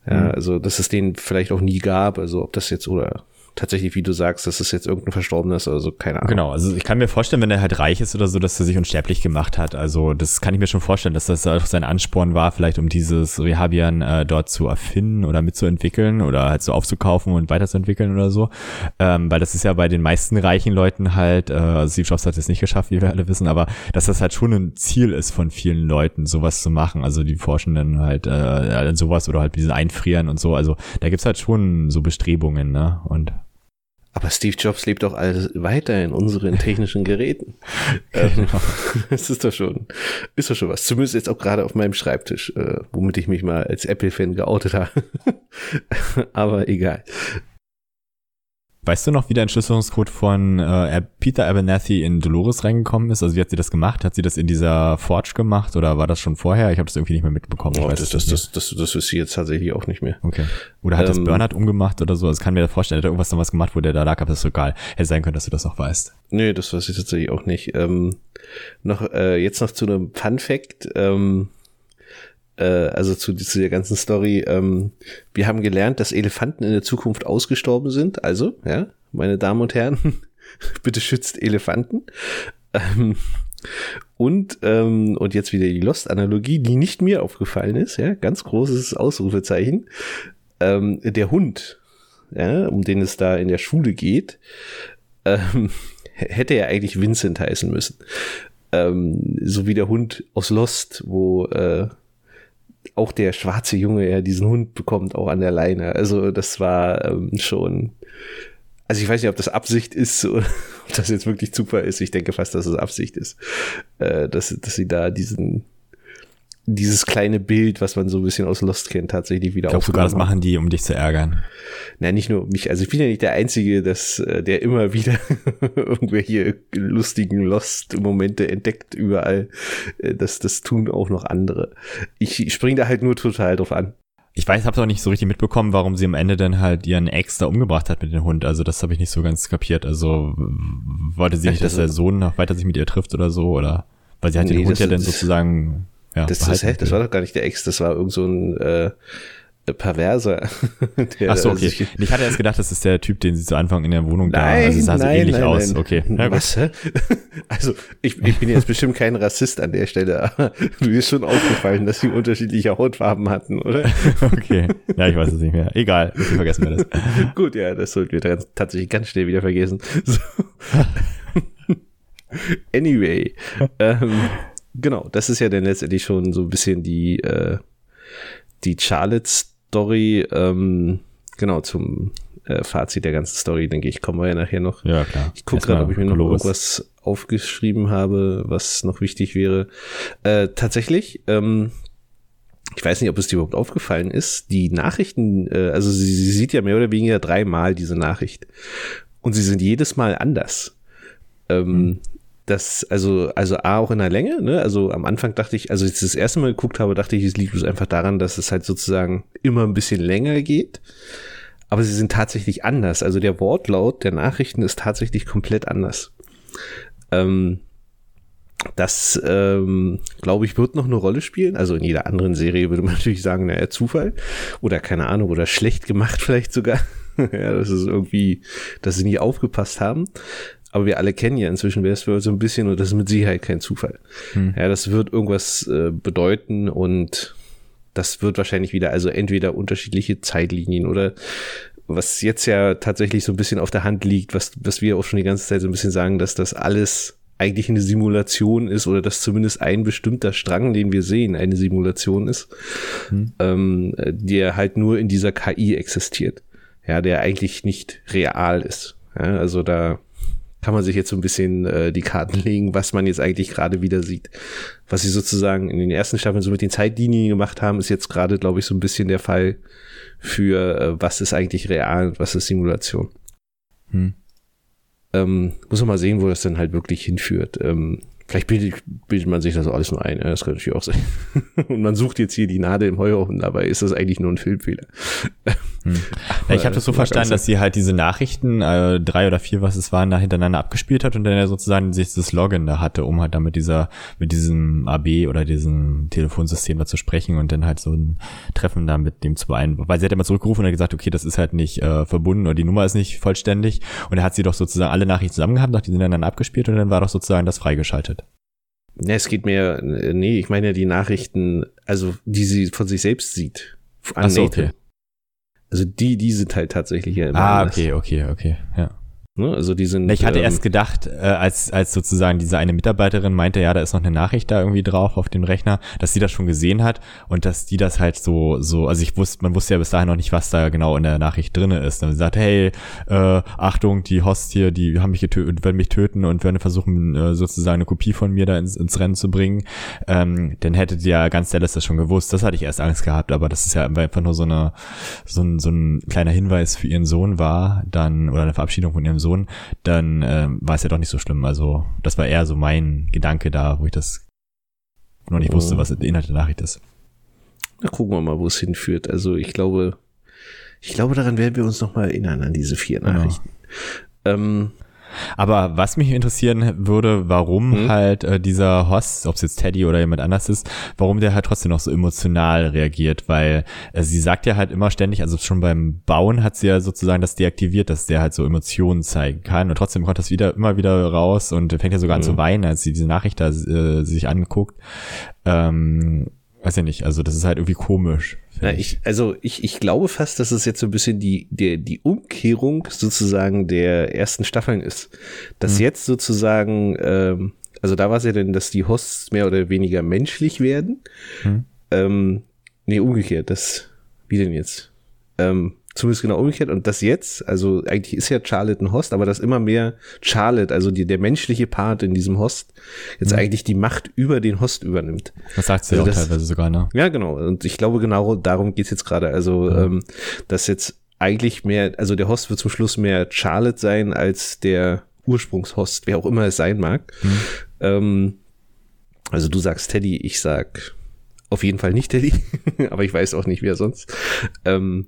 Ja, mhm. also dass es den vielleicht auch nie gab, also ob das jetzt oder tatsächlich, wie du sagst, dass es jetzt irgendein Verstorbenes oder so, keine Ahnung. Genau, also ich kann mir vorstellen, wenn er halt reich ist oder so, dass er sich unsterblich gemacht hat. Also das kann ich mir schon vorstellen, dass das auch sein Ansporn war, vielleicht um dieses Rehabian äh, dort zu erfinden oder mitzuentwickeln oder halt so aufzukaufen und weiterzuentwickeln oder so. Ähm, weil das ist ja bei den meisten reichen Leuten halt, äh, also Steve Jobs hat es nicht geschafft, wie wir alle wissen, aber dass das halt schon ein Ziel ist von vielen Leuten, sowas zu machen. Also die Forschenden halt äh, sowas oder halt diesen Einfrieren und so. Also da gibt's halt schon so Bestrebungen, ne? Und aber Steve Jobs lebt doch alles weiter in unseren technischen Geräten. ähm, das ist doch schon, ist doch schon was. Zumindest jetzt auch gerade auf meinem Schreibtisch, äh, womit ich mich mal als Apple-Fan geoutet habe. Aber egal. Weißt du noch, wie der Entschlüsselungscode von äh, Peter Abernathy in Dolores reingekommen ist? Also wie hat sie das gemacht? Hat sie das in dieser Forge gemacht oder war das schon vorher? Ich habe das irgendwie nicht mehr mitbekommen. Oh, das, das, das, das, das ist sie jetzt tatsächlich auch nicht mehr. Okay. Oder hat ähm, das Bernhard umgemacht oder so? Das also kann mir das vorstellen. Hat er irgendwas noch was gemacht, wo der da lag, aber das ist so egal. Hätte sein können, dass du das noch weißt. Nee, das weiß ich tatsächlich auch nicht. Ähm, noch, äh, jetzt noch zu einem Fun Fact. Ähm, äh, also zu, zu der ganzen Story. Ähm, wir haben gelernt, dass Elefanten in der Zukunft ausgestorben sind. Also, ja, meine Damen und Herren, bitte schützt Elefanten. Ähm, und, ähm, und jetzt wieder die Lost-Analogie, die nicht mir aufgefallen ist, ja, ganz großes Ausrufezeichen. Ähm, der Hund, ja, um den es da in der Schule geht, ähm, hätte ja eigentlich Vincent heißen müssen. Ähm, so wie der Hund aus Lost, wo äh, auch der schwarze Junge ja diesen Hund bekommt, auch an der Leine. Also das war ähm, schon. Also ich weiß nicht, ob das Absicht ist oder ob das jetzt wirklich Zufall ist. Ich denke fast, dass es Absicht ist, äh, dass, dass sie da diesen dieses kleine Bild, was man so ein bisschen aus Lost kennt, tatsächlich wieder Ich glaube sogar, das machen die, um dich zu ärgern. Nein, nicht nur mich. Also ich bin ja nicht der Einzige, dass, äh, der immer wieder irgendwelche lustigen Lost-Momente entdeckt überall. Äh, das, das tun auch noch andere. Ich springe da halt nur total drauf an. Ich weiß, habe auch nicht so richtig mitbekommen, warum sie am Ende dann halt ihren Ex da umgebracht hat mit dem Hund. Also das habe ich nicht so ganz kapiert. Also wollte sie nicht, dass der Sohn noch weiter sich mit ihr trifft oder so? Oder weil sie hat nee, den Hund ja dann sozusagen ja, das, das, das war doch gar nicht der Ex, das war irgend so ein äh, Perverser. Ach so, okay. ich hatte erst gedacht, das ist der Typ, den sie zu Anfang in der Wohnung nein, da, also sah nein, so ähnlich nein, aus. Nein. Okay. Ja, Was? Also, ich, ich bin jetzt bestimmt kein Rassist an der Stelle, aber du ist schon aufgefallen, dass sie unterschiedliche Hautfarben hatten, oder? okay. Ja, ich weiß es nicht mehr. Egal, vergessen wir das. Gut, ja, das sollten wir tatsächlich ganz schnell wieder vergessen. So. anyway. Ähm, Genau, das ist ja dann letztendlich schon so ein bisschen die, äh, die Charlotte-Story, ähm, genau, zum äh, Fazit der ganzen Story, denke ich, kommen wir ja nachher noch. Ja, klar. Ich gucke gerade, ob ich mir noch irgendwas aufgeschrieben habe, was noch wichtig wäre. Äh, tatsächlich, ähm, ich weiß nicht, ob es dir überhaupt aufgefallen ist, die Nachrichten, äh, also sie, sie sieht ja mehr oder weniger dreimal diese Nachricht. Und sie sind jedes Mal anders. Ähm, mhm das, also, also A auch in der Länge, ne? Also am Anfang dachte ich, also als ich das erste Mal geguckt habe, dachte ich, es liegt einfach daran, dass es halt sozusagen immer ein bisschen länger geht. Aber sie sind tatsächlich anders. Also der Wortlaut der Nachrichten ist tatsächlich komplett anders. Ähm, das, ähm, glaube ich, wird noch eine Rolle spielen. Also in jeder anderen Serie würde man natürlich sagen, naja, Zufall oder keine Ahnung oder schlecht gemacht vielleicht sogar. ja, das ist irgendwie, dass sie nie aufgepasst haben. Aber wir alle kennen ja inzwischen Westworld so ein bisschen und das ist mit Sicherheit kein Zufall. Hm. Ja, das wird irgendwas äh, bedeuten und das wird wahrscheinlich wieder, also entweder unterschiedliche Zeitlinien oder was jetzt ja tatsächlich so ein bisschen auf der Hand liegt, was, was wir auch schon die ganze Zeit so ein bisschen sagen, dass das alles eigentlich eine Simulation ist oder dass zumindest ein bestimmter Strang, den wir sehen, eine Simulation ist, hm. ähm, der halt nur in dieser KI existiert. Ja, der eigentlich nicht real ist. Ja, also da kann man sich jetzt so ein bisschen äh, die Karten legen, was man jetzt eigentlich gerade wieder sieht. Was sie sozusagen in den ersten Staffeln so mit den Zeitlinien gemacht haben, ist jetzt gerade, glaube ich, so ein bisschen der Fall für äh, was ist eigentlich real und was ist Simulation. Hm. Ähm, muss man mal sehen, wo das dann halt wirklich hinführt. Ähm, Vielleicht bildet, bildet man sich das alles nur ein. Das könnte natürlich auch sein. Und man sucht jetzt hier die Nadel im Heuhaufen, dabei ist das eigentlich nur ein Filmfehler. Hm. Ja, ich habe das so verstanden, dass sie halt diese Nachrichten, äh, drei oder vier, was es waren, da hintereinander abgespielt hat und dann ja sozusagen sich das Login da hatte, um halt dann mit dieser, mit diesem AB oder diesem Telefonsystem da zu sprechen und dann halt so ein Treffen da mit dem zu beeinflussen. Weil sie hat immer zurückgerufen und hat gesagt, okay, das ist halt nicht äh, verbunden oder die Nummer ist nicht vollständig. Und er hat sie doch sozusagen alle Nachrichten zusammen gehabt, die sind dann abgespielt und dann war doch sozusagen das freigeschaltet. Ne, es geht mir, nee, ich meine ja die Nachrichten, also die sie von sich selbst sieht. An Ach so, okay. Also die, die sind halt tatsächlich ja immer Ah, anders. okay, okay, okay, ja. Ne? Also die sind. Ich hatte ähm, erst gedacht, äh, als, als sozusagen diese eine Mitarbeiterin meinte, ja, da ist noch eine Nachricht da irgendwie drauf auf dem Rechner, dass sie das schon gesehen hat und dass die das halt so, so, also ich wusste, man wusste ja bis dahin noch nicht, was da genau in der Nachricht drinne ist. Dann sagt, hey, äh, Achtung, die Hosts hier, die haben mich getötet, werden mich töten und werden versuchen, äh, sozusagen eine Kopie von mir da ins, ins Rennen zu bringen. Ähm, dann hätte die ja ganz Dallas das schon gewusst. Das hatte ich erst Angst gehabt, aber das ist ja einfach nur so eine, so ein, so ein kleiner Hinweis für ihren Sohn war, dann, oder eine Verabschiedung von ihrem Sohn Sohn, dann ähm, war es ja doch nicht so schlimm. Also das war eher so mein Gedanke da, wo ich das noch nicht oh. wusste, was der Inhalt der Nachricht ist. Na, gucken wir mal, wo es hinführt. Also ich glaube, ich glaube, daran werden wir uns noch mal erinnern, an diese vier genau. Nachrichten. Genau. Ähm, aber was mich interessieren würde, warum mhm. halt äh, dieser Host, ob es jetzt Teddy oder jemand anders ist, warum der halt trotzdem noch so emotional reagiert, weil äh, sie sagt ja halt immer ständig, also schon beim Bauen hat sie ja sozusagen das deaktiviert, dass der halt so Emotionen zeigen kann und trotzdem kommt das wieder immer wieder raus und fängt ja sogar mhm. an zu mhm. weinen, als sie diese Nachricht da äh, sich anguckt. Ähm, weiß ja nicht, also das ist halt irgendwie komisch. Na, ich, also ich, ich glaube fast, dass es jetzt so ein bisschen die, der, die Umkehrung sozusagen der ersten Staffeln ist. Dass mhm. jetzt sozusagen, ähm, also da war es ja denn, dass die Hosts mehr oder weniger menschlich werden. Mhm. Ähm, nee, umgekehrt, das, wie denn jetzt? Ähm, zumindest genau umgekehrt. Und das jetzt, also eigentlich ist ja Charlotte ein Host, aber dass immer mehr Charlotte, also die, der menschliche Part in diesem Host, jetzt mhm. eigentlich die Macht über den Host übernimmt. Das sagt sie also auch das, teilweise sogar, ne? Ja, genau. Und ich glaube, genau darum geht's jetzt gerade. Also, mhm. ähm, dass jetzt eigentlich mehr, also der Host wird zum Schluss mehr Charlotte sein als der Ursprungshost, wer auch immer es sein mag. Mhm. Ähm, also du sagst Teddy, ich sag auf jeden Fall nicht Teddy, aber ich weiß auch nicht, wer sonst. Ähm,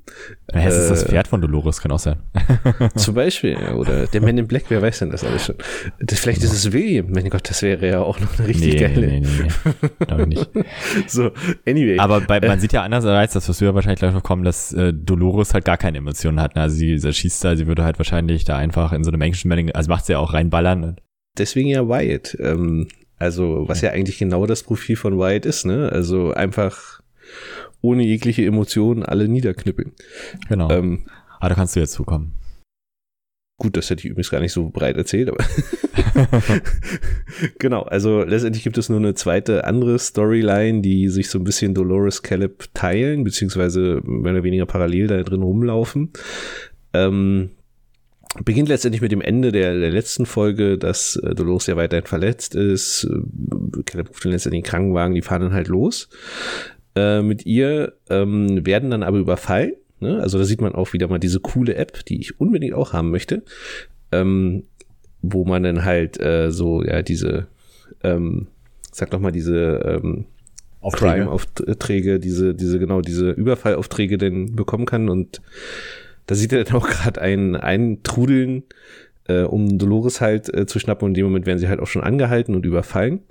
ja, es ist das äh, Pferd von Dolores, kann auch sein. zum Beispiel, oder der Man in Black, wer weiß denn das alles schon? Das, vielleicht ist es William, mein Gott, das wäre ja auch noch eine richtig nee, geile. Nee, nee, nee, glaube ich nicht. so, anyway. Aber bei, man sieht ja andererseits, das wirst du ja wahrscheinlich gleich noch kommen, dass äh, Dolores halt gar keine Emotionen hat. Ne? Also sie, sie schießt da, sie würde halt wahrscheinlich da einfach in so einem Menschenmelding, also macht sie ja auch reinballern. Deswegen ja Wyatt. Ähm, also, was ja eigentlich genau das Profil von Wyatt ist, ne? Also einfach ohne jegliche Emotionen alle niederknüppeln. Genau. Ähm, ah, da kannst du jetzt zukommen. Gut, das hätte ich übrigens gar nicht so breit erzählt, aber genau, also letztendlich gibt es nur eine zweite andere Storyline, die sich so ein bisschen Dolores Caleb teilen, beziehungsweise mehr oder weniger parallel da drin rumlaufen. Ähm, beginnt letztendlich mit dem Ende der, der letzten Folge, dass äh, Dolores ja weiterhin verletzt ist. Äh, Caleb ruft den letztendlich den Krankenwagen, die fahren dann halt los. Äh, mit ihr ähm, werden dann aber überfallen. Ne? Also da sieht man auch wieder mal diese coole App, die ich unbedingt auch haben möchte. Ähm, wo man dann halt äh, so, ja, diese, ähm, sag doch mal, diese ähm, Crime-Aufträge, diese, diese, genau, diese Überfallaufträge denn bekommen kann und da sieht er dann auch gerade einen, einen Trudeln, äh, um Dolores halt äh, zu schnappen und in dem Moment werden sie halt auch schon angehalten und überfallen.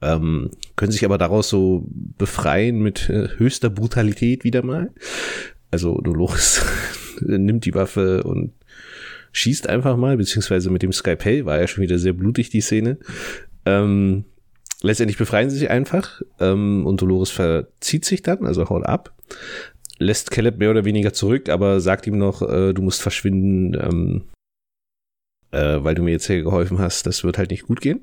ähm, können sich aber daraus so befreien mit äh, höchster Brutalität wieder mal. Also Dolores nimmt die Waffe und schießt einfach mal, beziehungsweise mit dem Skypay war ja schon wieder sehr blutig die Szene. Ähm, letztendlich befreien sie sich einfach ähm, und Dolores verzieht sich dann, also haut ab, lässt Caleb mehr oder weniger zurück, aber sagt ihm noch, äh, du musst verschwinden, ähm, äh, weil du mir jetzt hier geholfen hast, das wird halt nicht gut gehen.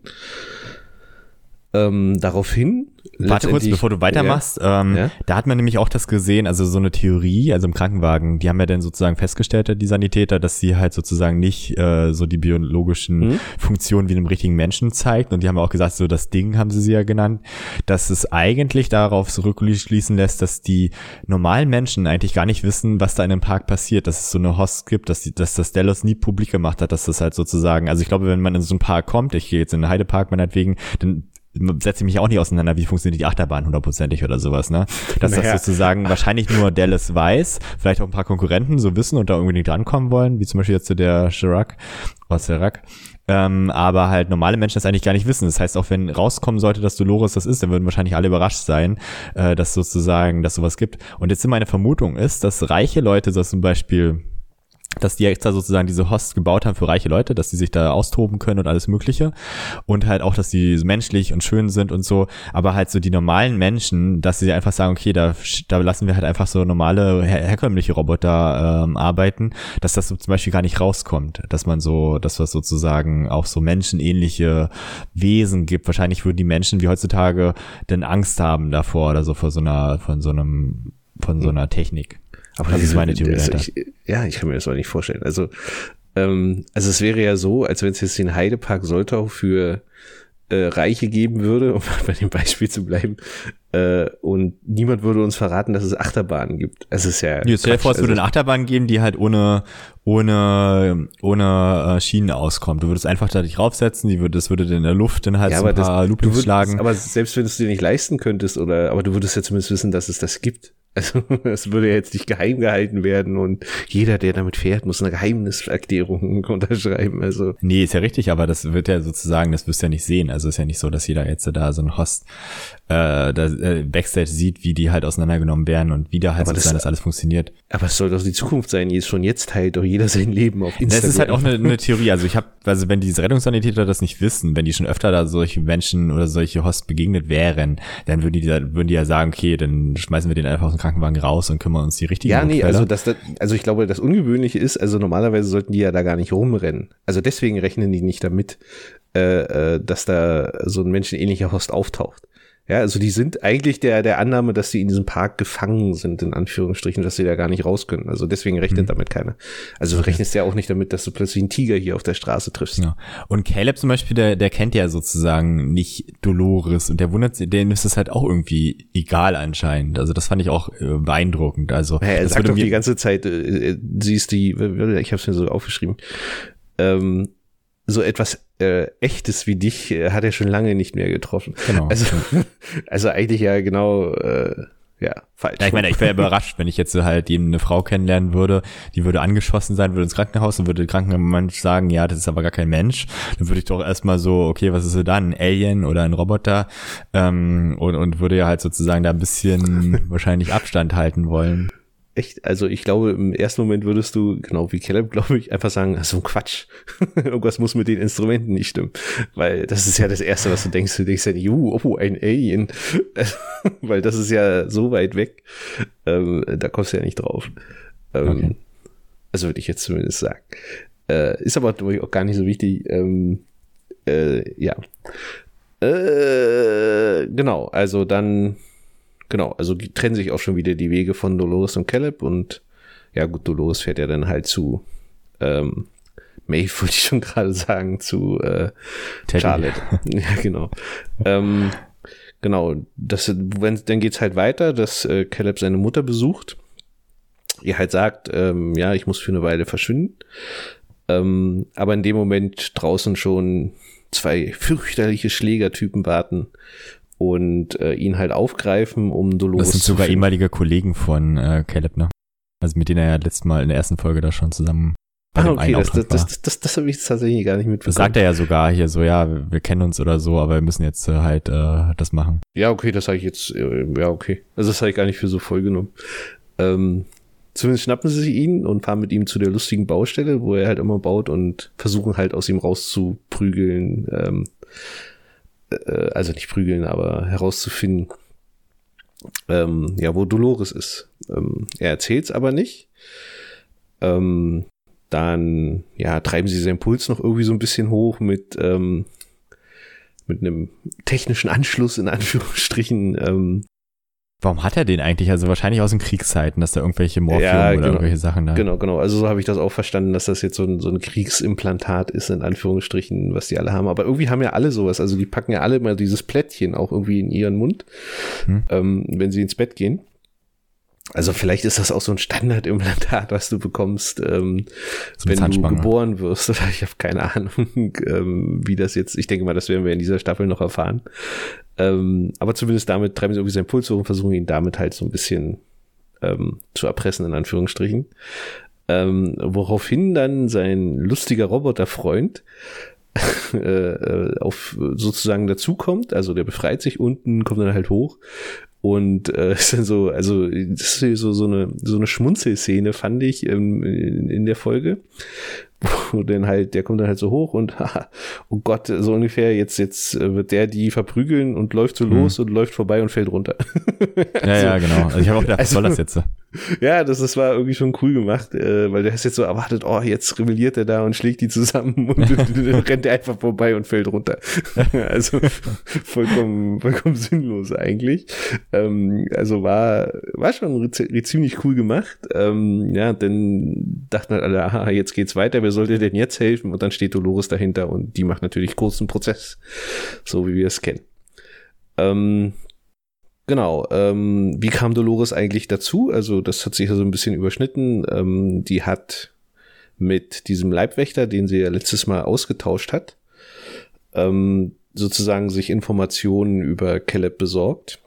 Ähm, daraufhin. Warte kurz, bevor du weitermachst. Ja, ähm, ja? Da hat man nämlich auch das gesehen, also so eine Theorie, also im Krankenwagen, die haben ja dann sozusagen festgestellt, die Sanitäter, dass sie halt sozusagen nicht äh, so die biologischen mhm. Funktionen wie einem richtigen Menschen zeigt. Und die haben auch gesagt, so das Ding haben sie sie ja genannt, dass es eigentlich darauf zurückschließen lässt, dass die normalen Menschen eigentlich gar nicht wissen, was da in einem Park passiert, dass es so eine Host gibt, dass, die, dass das Delos nie publik gemacht hat, dass das halt sozusagen, also ich glaube, wenn man in so einen Park kommt, ich gehe jetzt in den Heidepark meinetwegen, dann setze mich auch nicht auseinander, wie funktioniert die Achterbahn hundertprozentig oder sowas, ne? Dass naja. das sozusagen wahrscheinlich nur Dallas weiß, vielleicht auch ein paar Konkurrenten so wissen und da irgendwie nicht drankommen wollen, wie zum Beispiel jetzt der Chirac, oder Chirac, ähm, aber halt normale Menschen das eigentlich gar nicht wissen. Das heißt, auch wenn rauskommen sollte, dass Dolores das ist, dann würden wahrscheinlich alle überrascht sein, äh, dass sozusagen, dass sowas gibt. Und jetzt meine Vermutung ist, dass reiche Leute, so zum Beispiel dass die extra sozusagen diese Hosts gebaut haben für reiche Leute, dass die sich da austoben können und alles Mögliche. Und halt auch, dass die menschlich und schön sind und so. Aber halt so die normalen Menschen, dass sie einfach sagen, okay, da, da lassen wir halt einfach so normale, her herkömmliche Roboter ähm, arbeiten, dass das so zum Beispiel gar nicht rauskommt. Dass man so, dass das sozusagen auch so menschenähnliche Wesen gibt. Wahrscheinlich würden die Menschen wie heutzutage denn Angst haben davor oder so vor so einer, von so einem, von so einer Technik. Aber das ist meine Theorie. Also ich, ja, ich kann mir das auch nicht vorstellen. Also, ähm, also es wäre ja so, als wenn es jetzt den Heidepark Soltau für äh, Reiche geben würde, um bei dem Beispiel zu bleiben, äh, und niemand würde uns verraten, dass es Achterbahnen gibt. Es ist ja. Jetzt stell dir vor, es würde also eine Achterbahn geben, die halt ohne ohne ohne äh, Schienen auskommt. Du würdest einfach da dich raufsetzen, die würde, das würde in der Luft dann halt ja, so ein paar Loopings schlagen. Aber selbst wenn du es dir nicht leisten könntest, oder aber du würdest ja zumindest wissen, dass es das gibt. Also es würde jetzt nicht geheim gehalten werden und jeder, der damit fährt, muss eine Geheimniserklärung unterschreiben. Also nee, ist ja richtig, aber das wird ja sozusagen, das wirst du ja nicht sehen. Also ist ja nicht so, dass jeder jetzt da so ein Host äh, da, äh, Backstage sieht, wie die halt auseinandergenommen werden und wie da halt aber sozusagen das, das alles funktioniert. Aber es soll doch die Zukunft sein. Jetzt schon jetzt teilt doch jeder sein Leben auf Instagram. Das ist halt auch eine, eine Theorie. Also ich habe, also wenn diese Rettungssanitäter das nicht wissen, wenn die schon öfter da solche Menschen oder solche Hosts begegnet wären, dann würden die, würden die ja sagen, okay, dann schmeißen wir den einfach aus dem Krankenwagen raus und kümmern uns die richtigen Ja, nee, also das, also ich glaube, das Ungewöhnliche ist, also normalerweise sollten die ja da gar nicht rumrennen. Also deswegen rechnen die nicht damit, äh, äh, dass da so ein menschenähnlicher Host auftaucht. Ja, also die sind eigentlich der, der Annahme, dass sie in diesem Park gefangen sind, in Anführungsstrichen, dass sie da gar nicht raus können. Also deswegen rechnet mhm. damit keiner. Also du rechnest ja auch nicht damit, dass du plötzlich einen Tiger hier auf der Straße triffst. Ja. Und Caleb zum Beispiel, der, der kennt ja sozusagen nicht Dolores und der wundert sich, dem ist es halt auch irgendwie egal anscheinend. Also das fand ich auch äh, beeindruckend. Also ja, er sagt doch die ganze Zeit, äh, äh sie ist die, ich habe es mir so aufgeschrieben, ähm, so etwas äh, echtes wie dich äh, hat er schon lange nicht mehr getroffen. Genau. Also, also eigentlich ja genau äh, ja, falsch. Ja, ich meine, ich wäre überrascht, wenn ich jetzt halt eben eine Frau kennenlernen würde, die würde angeschossen sein, würde ins Krankenhaus und würde der Krankenmensch sagen, ja, das ist aber gar kein Mensch. Dann würde ich doch erstmal so, okay, was ist so da, ein Alien oder ein Roboter? Ähm, und, und würde ja halt sozusagen da ein bisschen wahrscheinlich Abstand halten wollen echt, also ich glaube, im ersten Moment würdest du, genau wie Caleb, glaube ich, einfach sagen, so ein Quatsch. Irgendwas muss mit den Instrumenten nicht stimmen. Weil das ist ja das Erste, was du denkst. Du denkst ja, ju, oh, ein Alien. Weil das ist ja so weit weg. Ähm, da kommst du ja nicht drauf. Ähm, okay. Also würde ich jetzt zumindest sagen. Äh, ist aber auch gar nicht so wichtig. Ähm, äh, ja. Äh, genau, also dann genau, also trennen sich auch schon wieder die Wege von Dolores und Caleb und ja gut, Dolores fährt ja dann halt zu ähm, Maeve, würde ich schon gerade sagen, zu äh, Charlotte. ja, genau. ähm, genau, das, wenn, dann geht's halt weiter, dass äh, Caleb seine Mutter besucht. Ihr halt sagt, ähm, ja, ich muss für eine Weile verschwinden. Ähm, aber in dem Moment draußen schon zwei fürchterliche Schlägertypen warten und äh, ihn halt aufgreifen, um Dolores Das sind sogar ehemalige Kollegen von äh, Caleb, ne? Also mit denen er ja letztes Mal in der ersten Folge da schon zusammen Bei Ah, okay, das, das, das, das, das habe ich tatsächlich gar nicht mitbekommen. Das sagt er ja sogar hier so, ja, wir wir kennen uns oder so, aber wir müssen jetzt äh, halt äh, das machen. Ja, okay, das habe ich jetzt, äh, ja, okay. Also das habe ich gar nicht für so voll genommen. Ähm, zumindest schnappen sie sich ihn und fahren mit ihm zu der lustigen Baustelle, wo er halt immer baut und versuchen halt aus ihm rauszuprügeln, ähm, äh, also nicht prügeln, aber herauszufinden, ähm, ja, wo Dolores ist. Ähm, er erzählt's aber nicht. Ähm, dann, ja, treiben sie seinen Puls noch irgendwie so ein bisschen hoch mit, ähm, mit einem technischen Anschluss in Anführungsstrichen. Ähm, Warum hat er den eigentlich? Also wahrscheinlich aus den Kriegszeiten, dass da irgendwelche Morphium Ja, oder genau. irgendwelche Sachen da. genau, genau. Also so habe ich das auch verstanden, dass das jetzt so ein, so ein Kriegsimplantat ist, in Anführungsstrichen, was die alle haben. Aber irgendwie haben ja alle sowas. Also die packen ja alle mal dieses Plättchen auch irgendwie in ihren Mund, Hm. ähm, wenn sie ins Bett gehen. Also vielleicht ist das auch so ein Standardimplantat, was du bekommst, ähm, wenn du geboren wirst. Ich habe keine Ahnung, ähm, wie das jetzt. Ich denke mal, das werden wir in dieser Staffel noch erfahren. Ähm, aber zumindest damit treiben sie irgendwie seinen Puls hoch und versuchen ihn damit halt so ein bisschen ähm, zu erpressen, in Anführungsstrichen. Ähm, woraufhin dann sein lustiger Roboterfreund äh, äh, auf sozusagen dazukommt, also der befreit sich unten, kommt dann halt hoch und äh, ist dann so, also das ist so, so eine so eine Schmunzelszene fand ich ähm, in, in der Folge, wo dann halt, der kommt dann halt so hoch und haha, oh Gott, so ungefähr, jetzt, jetzt äh, wird der die verprügeln und läuft so Hm. los und läuft vorbei und fällt runter. Ja, ja, genau. Also ich habe auch gedacht, was also- soll das jetzt? Ja, das, das war irgendwie schon cool gemacht, äh, weil der ist jetzt so erwartet, oh, jetzt rebelliert er da und schlägt die zusammen und dann rennt er einfach vorbei und fällt runter. also vollkommen, vollkommen sinnlos eigentlich. Ähm, also war, war schon ziemlich cool gemacht. Ähm, ja, dann dachten halt alle, aha, jetzt geht's weiter, wer sollte denn jetzt helfen? Und dann steht Dolores dahinter und die macht natürlich kurzen Prozess, so wie wir es kennen. Ähm, Genau, ähm, wie kam Dolores eigentlich dazu? Also das hat sich ja so ein bisschen überschnitten. Ähm, die hat mit diesem Leibwächter, den sie ja letztes Mal ausgetauscht hat, ähm, sozusagen sich Informationen über Caleb besorgt.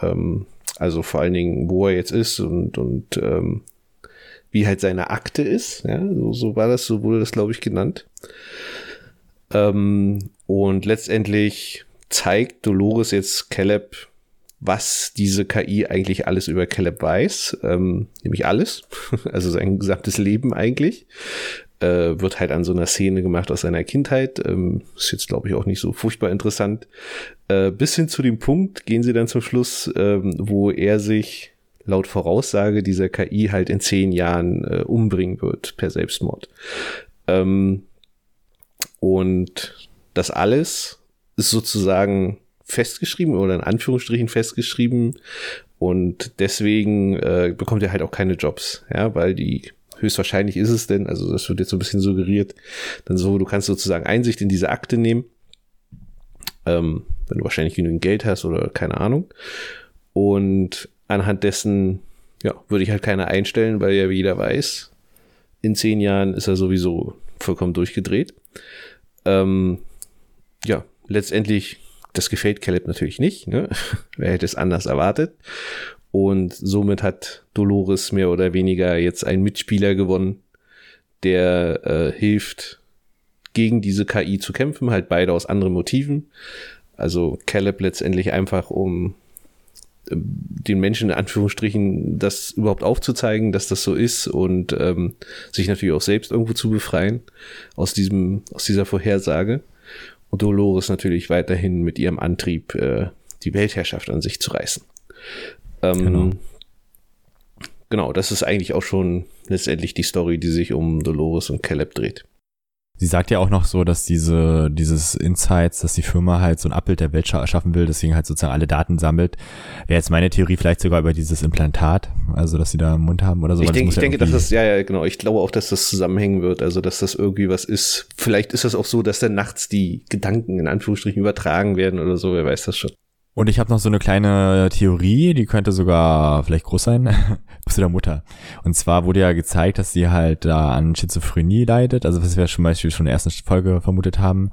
Ähm, also vor allen Dingen, wo er jetzt ist und, und ähm, wie halt seine Akte ist. Ja, so, so war das, so wurde das, glaube ich, genannt. Ähm, und letztendlich zeigt Dolores jetzt Caleb, was diese KI eigentlich alles über Caleb weiß, ähm, nämlich alles, also sein gesamtes Leben eigentlich, äh, wird halt an so einer Szene gemacht aus seiner Kindheit, ähm, ist jetzt glaube ich auch nicht so furchtbar interessant, äh, bis hin zu dem Punkt gehen sie dann zum Schluss, ähm, wo er sich laut Voraussage dieser KI halt in zehn Jahren äh, umbringen wird per Selbstmord. Ähm, und das alles ist sozusagen festgeschrieben oder in Anführungsstrichen festgeschrieben und deswegen äh, bekommt er halt auch keine Jobs, ja, weil die höchstwahrscheinlich ist es denn, also das wird jetzt so ein bisschen suggeriert, dann so, du kannst sozusagen Einsicht in diese Akte nehmen, ähm, wenn du wahrscheinlich genügend Geld hast oder keine Ahnung und anhand dessen, ja, würde ich halt keiner einstellen, weil ja wie jeder weiß, in zehn Jahren ist er sowieso vollkommen durchgedreht. Ähm, ja, letztendlich, das gefällt Caleb natürlich nicht. Ne? Wer hätte es anders erwartet? Und somit hat Dolores mehr oder weniger jetzt einen Mitspieler gewonnen, der äh, hilft, gegen diese KI zu kämpfen, halt beide aus anderen Motiven. Also Caleb letztendlich einfach, um den Menschen in Anführungsstrichen das überhaupt aufzuzeigen, dass das so ist und ähm, sich natürlich auch selbst irgendwo zu befreien aus diesem, aus dieser Vorhersage. Und Dolores natürlich weiterhin mit ihrem Antrieb, äh, die Weltherrschaft an sich zu reißen. Ähm, Genau. genau, das ist eigentlich auch schon letztendlich die Story, die sich um Dolores und Caleb dreht. Sie sagt ja auch noch so, dass diese, dieses Insights, dass die Firma halt so ein Abbild der Welt scha schaffen will, deswegen halt sozusagen alle Daten sammelt. Wäre jetzt meine Theorie vielleicht sogar über dieses Implantat, also dass sie da im Mund haben oder so. Ich muss ich ja denke, dass das, ja, ja, genau. Ich glaube auch, dass das zusammenhängen wird. Also, dass das irgendwie was ist. Vielleicht ist das auch so, dass dann nachts die Gedanken in Anführungsstrichen übertragen werden oder so. Wer weiß das schon. Und ich habe noch so eine kleine Theorie, die könnte sogar vielleicht groß sein, zu der Mutter. Und zwar wurde ja gezeigt, dass sie halt da an Schizophrenie leidet, also was wir zum Beispiel schon in der ersten Folge vermutet haben.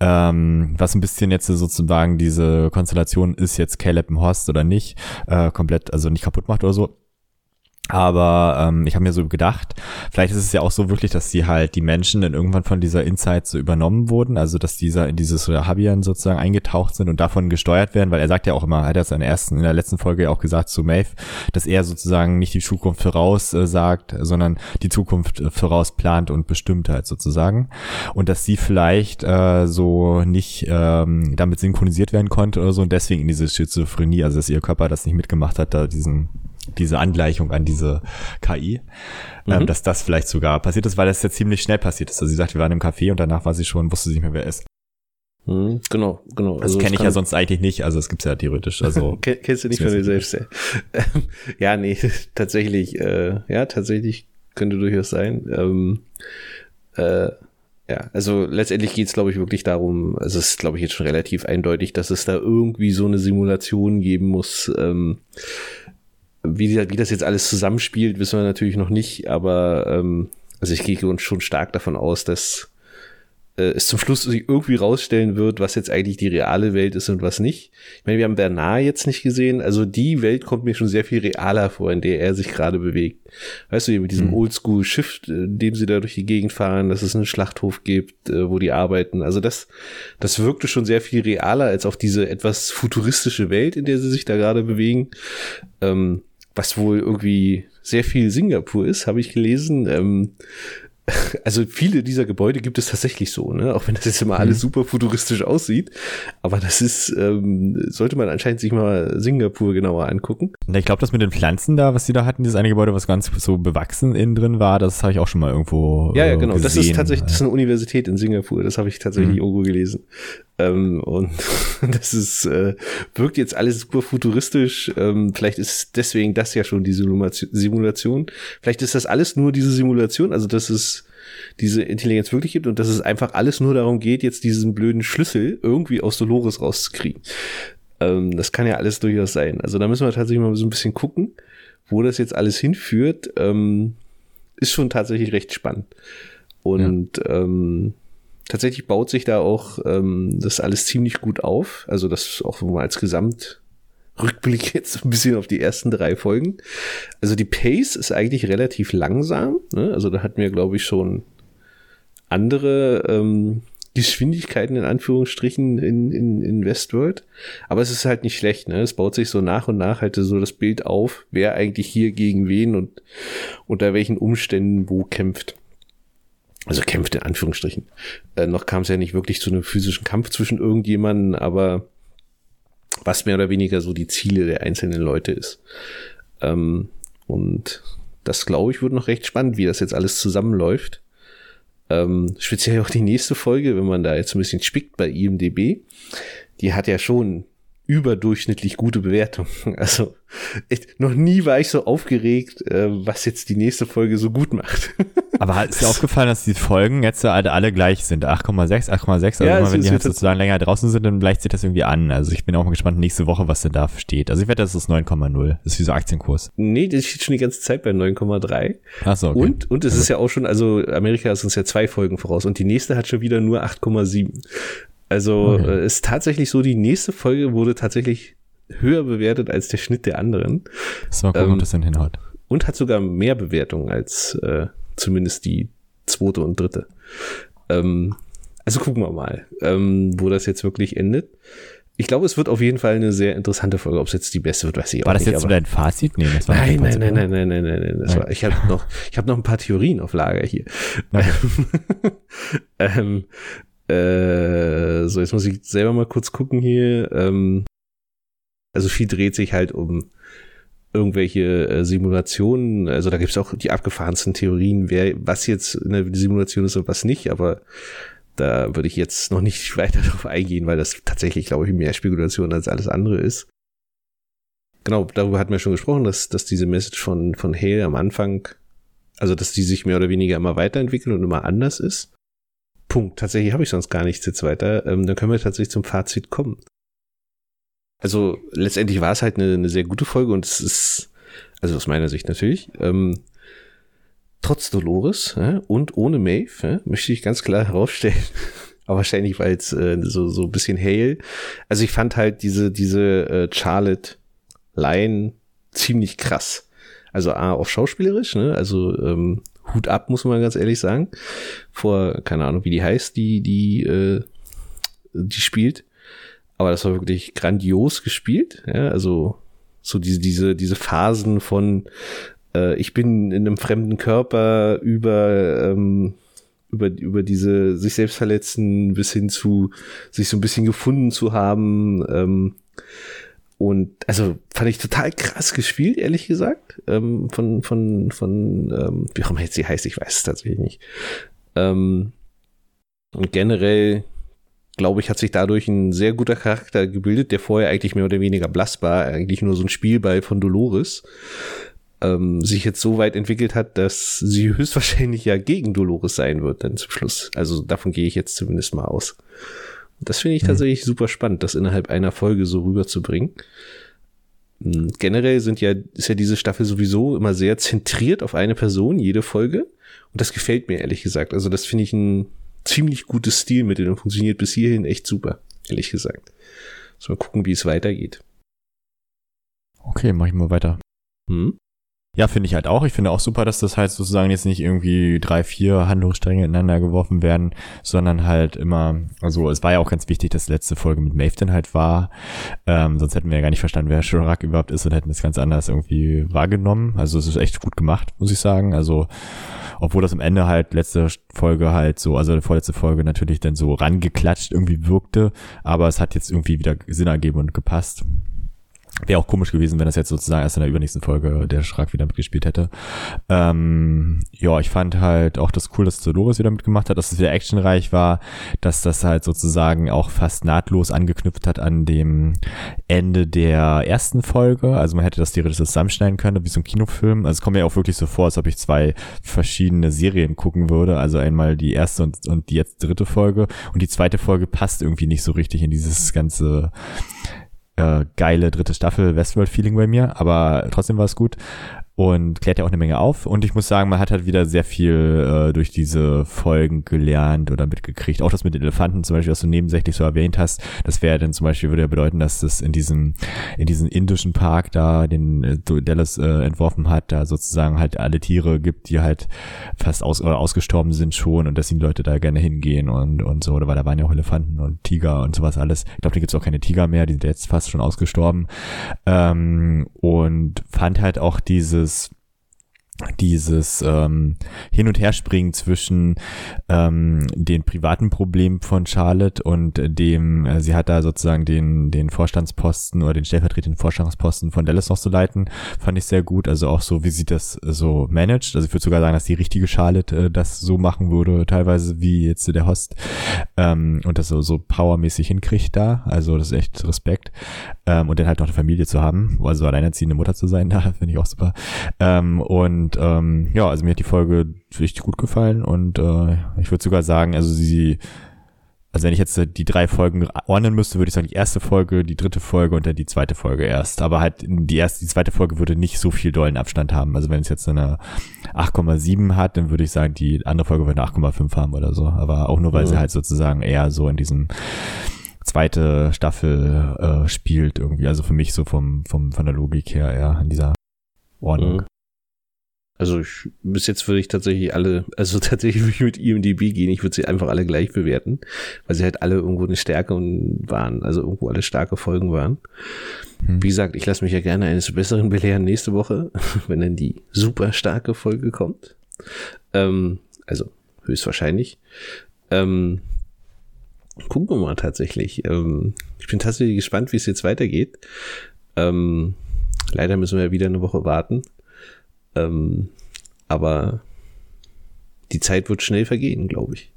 Ähm, was ein bisschen jetzt sozusagen diese Konstellation ist jetzt Caleb im Horst oder nicht, äh, komplett, also nicht kaputt macht oder so. Aber ähm, ich habe mir so gedacht, vielleicht ist es ja auch so wirklich, dass sie halt die Menschen dann irgendwann von dieser Insight so übernommen wurden, also dass dieser in dieses Habian sozusagen eingetaucht sind und davon gesteuert werden, weil er sagt ja auch immer, er hat ja in der ersten, in der letzten Folge auch gesagt zu Maeve, dass er sozusagen nicht die Zukunft voraus äh, sagt, sondern die Zukunft äh, voraus plant und bestimmt halt sozusagen. Und dass sie vielleicht äh, so nicht ähm, damit synchronisiert werden konnte oder so und deswegen in diese Schizophrenie, also dass ihr Körper das nicht mitgemacht hat, da diesen diese Angleichung an diese KI, ähm, mhm. ähm, dass das vielleicht sogar passiert ist, weil das ja ziemlich schnell passiert ist. Also sie sagt, wir waren im Café und danach war sie schon, wusste sie nicht mehr, wer ist. Mhm, genau, genau. Das also kenne ich ja sonst eigentlich nicht, also es gibt's ja theoretisch. Also kennst du nicht von dir selbst, ja. ja, nee, tatsächlich, äh, ja, tatsächlich könnte durchaus sein. Ähm, äh, ja, also letztendlich geht's, glaube ich, wirklich darum, also es ist, glaube ich, jetzt schon relativ eindeutig, dass es da irgendwie so eine Simulation geben muss, ähm, wie, wie das jetzt alles zusammenspielt, wissen wir natürlich noch nicht, aber ähm, also ich gehe schon stark davon aus, dass äh, es zum Schluss sich irgendwie rausstellen wird, was jetzt eigentlich die reale Welt ist und was nicht. Ich meine, wir haben Bernard jetzt nicht gesehen, also die Welt kommt mir schon sehr viel realer vor, in der er sich gerade bewegt. Weißt du, mit diesem mhm. Oldschool-Schiff, äh, in dem sie da durch die Gegend fahren, dass es einen Schlachthof gibt, äh, wo die arbeiten. Also das, das wirkte schon sehr viel realer als auf diese etwas futuristische Welt, in der sie sich da gerade bewegen. Ähm, was wohl irgendwie sehr viel Singapur ist, habe ich gelesen. Ähm, also viele dieser Gebäude gibt es tatsächlich so, ne? Auch wenn das jetzt immer alles mhm. super futuristisch aussieht. Aber das ist, ähm, sollte man anscheinend sich mal Singapur genauer angucken. Ich glaube, das mit den Pflanzen da, was die da hatten, dieses eine Gebäude, was ganz so bewachsen innen drin war, das habe ich auch schon mal irgendwo. Ja, ja, genau. Gesehen. Das ist tatsächlich, das ist eine Universität in Singapur. Das habe ich tatsächlich mhm. irgendwo gelesen. Ähm, und das ist, äh, wirkt jetzt alles super futuristisch. Ähm, vielleicht ist deswegen das ja schon die Simulation. Vielleicht ist das alles nur diese Simulation, also dass es diese Intelligenz wirklich gibt und dass es einfach alles nur darum geht, jetzt diesen blöden Schlüssel irgendwie aus Dolores rauszukriegen. Ähm, das kann ja alles durchaus sein. Also da müssen wir tatsächlich mal so ein bisschen gucken, wo das jetzt alles hinführt. Ähm, ist schon tatsächlich recht spannend. Und ja. ähm, tatsächlich baut sich da auch ähm, das alles ziemlich gut auf. Also das auch mal als Gesamtrückblick jetzt ein bisschen auf die ersten drei Folgen. Also die Pace ist eigentlich relativ langsam. Ne? Also da hatten wir, glaube ich, schon andere ähm, Geschwindigkeiten in Anführungsstrichen in, in, in Westworld. Aber es ist halt nicht schlecht, ne? Es baut sich so nach und nach halt so das Bild auf, wer eigentlich hier gegen wen und unter welchen Umständen wo kämpft also kämpfte in Anführungsstrichen. Äh, noch kam es ja nicht wirklich zu einem physischen Kampf zwischen irgendjemanden, aber was mehr oder weniger so die Ziele der einzelnen Leute ist. Ähm, und das, glaube ich, wird noch recht spannend, wie das jetzt alles zusammenläuft. Ähm, speziell auch die nächste Folge, wenn man da jetzt ein bisschen spickt bei IMDB, die hat ja schon überdurchschnittlich gute Bewertung. Also echt, noch nie war ich so aufgeregt, äh, was jetzt die nächste Folge so gut macht. Aber ist dir aufgefallen, dass die Folgen jetzt alle, alle gleich sind? 8,6, 8,6. Also ja, immer, wenn die halt sozusagen länger draußen sind, dann gleicht sich das irgendwie an. Also ich bin auch mal gespannt nächste Woche, was denn da steht. Also ich wette, das ist 9,0. Das ist wie so Aktienkurs. Nee, das steht schon die ganze Zeit bei 9,3. Ach so, okay. Und, und es also. ist ja auch schon, also Amerika ist uns ja zwei Folgen voraus und die nächste hat schon wieder nur 8,7. Also okay. äh, ist tatsächlich so, die nächste Folge wurde tatsächlich höher bewertet als der Schnitt der anderen. So, gucken, ähm, ob das dann hinhaut. Und hat sogar mehr Bewertungen als äh, zumindest die zweite und dritte. Ähm, also gucken wir mal, ähm, wo das jetzt wirklich endet. Ich glaube, es wird auf jeden Fall eine sehr interessante Folge. Ob es jetzt die beste wird, weiß ich auch nicht. War das jetzt so dein Fazit? Nee, das war nein, nein, nein, nein, nein, nein, nein, nein, Das war, ich habe noch, ich habe noch ein paar Theorien auf Lager hier. ähm, äh, so, jetzt muss ich selber mal kurz gucken hier. Ähm, also viel dreht sich halt um irgendwelche äh, Simulationen. Also da gibt es auch die abgefahrensten Theorien, wer was jetzt in der Simulation ist und was nicht. Aber da würde ich jetzt noch nicht weiter darauf eingehen, weil das tatsächlich, glaube ich, mehr Spekulation als alles andere ist. Genau, darüber hatten wir schon gesprochen, dass, dass diese Message von, von Hale am Anfang, also dass die sich mehr oder weniger immer weiterentwickeln und immer anders ist. Punkt. Tatsächlich habe ich sonst gar nichts jetzt weiter. Ähm, dann können wir tatsächlich zum Fazit kommen. Also letztendlich war es halt eine, eine sehr gute Folge und es ist, also aus meiner Sicht natürlich, ähm, trotz Dolores äh, und ohne Maeve äh, möchte ich ganz klar herausstellen, aber wahrscheinlich weil es äh, so so ein bisschen Hale. Also ich fand halt diese diese äh, Charlotte Line ziemlich krass. Also A, auch schauspielerisch, ne? Also ähm, Hut ab, muss man ganz ehrlich sagen. Vor, keine Ahnung, wie die heißt, die, die, äh, die spielt. Aber das war wirklich grandios gespielt. Ja, also so diese, diese, diese Phasen von äh, ich bin in einem fremden Körper über, ähm, über, über diese sich selbst verletzen bis hin zu sich so ein bisschen gefunden zu haben. Ähm, und also fand ich total krass gespielt, ehrlich gesagt. Ähm, von, von, von, ähm, wie auch immer jetzt sie heißt, ich weiß es tatsächlich nicht. Ähm, und generell, glaube ich, hat sich dadurch ein sehr guter Charakter gebildet, der vorher eigentlich mehr oder weniger blass war, eigentlich nur so ein Spielball von Dolores ähm, sich jetzt so weit entwickelt hat, dass sie höchstwahrscheinlich ja gegen Dolores sein wird dann zum Schluss. Also davon gehe ich jetzt zumindest mal aus. Das finde ich mhm. tatsächlich super spannend, das innerhalb einer Folge so rüberzubringen. Hm, generell sind ja, ist ja diese Staffel sowieso immer sehr zentriert auf eine Person, jede Folge. Und das gefällt mir ehrlich gesagt. Also das finde ich ein ziemlich gutes Stilmittel und funktioniert bis hierhin echt super, ehrlich gesagt. So mal gucken, wie es weitergeht. Okay, mach ich mal weiter. Hm? Ja, finde ich halt auch. Ich finde auch super, dass das halt sozusagen jetzt nicht irgendwie drei, vier Handlungsstränge ineinander geworfen werden, sondern halt immer, also es war ja auch ganz wichtig, dass die letzte Folge mit Maeve halt war. Ähm, sonst hätten wir ja gar nicht verstanden, wer Shorak überhaupt ist und hätten das ganz anders irgendwie wahrgenommen. Also es ist echt gut gemacht, muss ich sagen. Also obwohl das am Ende halt letzte Folge halt so, also vorletzte Folge natürlich dann so rangeklatscht irgendwie wirkte, aber es hat jetzt irgendwie wieder Sinn ergeben und gepasst. Wäre auch komisch gewesen, wenn das jetzt sozusagen erst in der übernächsten Folge der Schrak wieder mitgespielt hätte. Ähm, ja, ich fand halt auch das cool, dass Dolores wieder mitgemacht hat, dass es wieder actionreich war, dass das halt sozusagen auch fast nahtlos angeknüpft hat an dem Ende der ersten Folge. Also man hätte das theoretisch zusammenschneiden können, wie so ein Kinofilm. Also es kommt mir auch wirklich so vor, als ob ich zwei verschiedene Serien gucken würde. Also einmal die erste und, und die jetzt dritte Folge. Und die zweite Folge passt irgendwie nicht so richtig in dieses ganze äh, geile dritte Staffel Westworld-Feeling bei mir, aber trotzdem war es gut und klärt ja auch eine Menge auf. Und ich muss sagen, man hat halt wieder sehr viel äh, durch diese Folgen gelernt oder mitgekriegt. Auch das mit den Elefanten zum Beispiel, was du nebensächlich so erwähnt hast, das wäre dann zum Beispiel, würde ja bedeuten, dass das in diesem, in diesem indischen Park da, den äh, Dallas äh, entworfen hat, da sozusagen halt alle Tiere gibt, die halt fast aus, oder ausgestorben sind schon und dass die Leute da gerne hingehen und, und so, oder weil da waren ja auch Elefanten und Tiger und sowas alles. Ich glaube, da gibt's auch keine Tiger mehr, die sind jetzt fast schon ausgestorben. Ähm, und fand halt auch diese dieses dieses ähm, Hin- und Herspringen zwischen ähm, den privaten Problemen von Charlotte und dem, äh, sie hat da sozusagen den, den Vorstandsposten oder den stellvertretenden Vorstandsposten von Dallas noch zu leiten, fand ich sehr gut. Also auch so, wie sie das so managt. Also ich würde sogar sagen, dass die richtige Charlotte äh, das so machen würde, teilweise wie jetzt der Host ähm, und das so, so powermäßig hinkriegt da. Also das ist echt Respekt. Ähm, und dann halt noch eine Familie zu haben, also alleinerziehende Mutter zu sein, da finde ich auch super. Ähm, und und ähm, ja, also mir hat die Folge richtig gut gefallen und äh, ich würde sogar sagen, also sie, also wenn ich jetzt die drei Folgen ordnen müsste, würde ich sagen, die erste Folge, die dritte Folge und dann die zweite Folge erst. Aber halt die erste, die zweite Folge würde nicht so viel dollen Abstand haben. Also wenn es jetzt eine 8,7 hat, dann würde ich sagen, die andere Folge würde eine 8,5 haben oder so. Aber auch nur, weil mhm. sie halt sozusagen eher so in diesem zweite Staffel äh, spielt irgendwie. Also für mich so vom, vom, von der Logik her eher in dieser Ordnung. Mhm. Also ich, bis jetzt würde ich tatsächlich alle, also tatsächlich würde ich mit IMDb gehen, ich würde sie einfach alle gleich bewerten, weil sie halt alle irgendwo eine Stärke waren, also irgendwo alle starke Folgen waren. Hm. Wie gesagt, ich lasse mich ja gerne eines Besseren belehren nächste Woche, wenn dann die super starke Folge kommt. Ähm, also höchstwahrscheinlich. Ähm, gucken wir mal tatsächlich. Ähm, ich bin tatsächlich gespannt, wie es jetzt weitergeht. Ähm, leider müssen wir ja wieder eine Woche warten. Ähm, aber die Zeit wird schnell vergehen, glaube ich.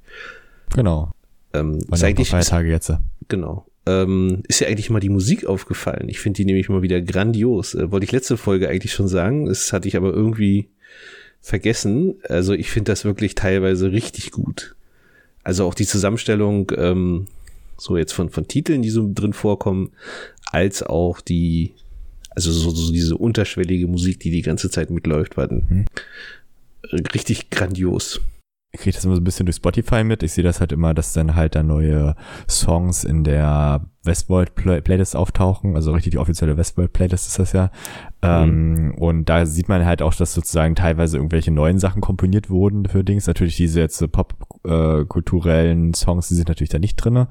Genau. Ähm, ist eigentlich, Tage jetzt. Genau. Ähm, ist ja eigentlich mal die Musik aufgefallen. Ich finde die nämlich mal wieder grandios. Äh, wollte ich letzte Folge eigentlich schon sagen. Das hatte ich aber irgendwie vergessen. Also ich finde das wirklich teilweise richtig gut. Also auch die Zusammenstellung, ähm, so jetzt von, von Titeln, die so drin vorkommen, als auch die, also so, so diese unterschwellige Musik, die die ganze Zeit mitläuft, war mhm. richtig grandios. Ich kriege das immer so ein bisschen durch Spotify mit. Ich sehe das halt immer, dass dann halt da neue Songs in der Westworld-Playlist auftauchen, also richtig die offizielle Westworld-Playlist ist das ja. Ähm, mhm. und da sieht man halt auch, dass sozusagen teilweise irgendwelche neuen Sachen komponiert wurden für Dings. Natürlich diese jetzt pop-kulturellen äh, Songs, die sind natürlich da nicht drinne,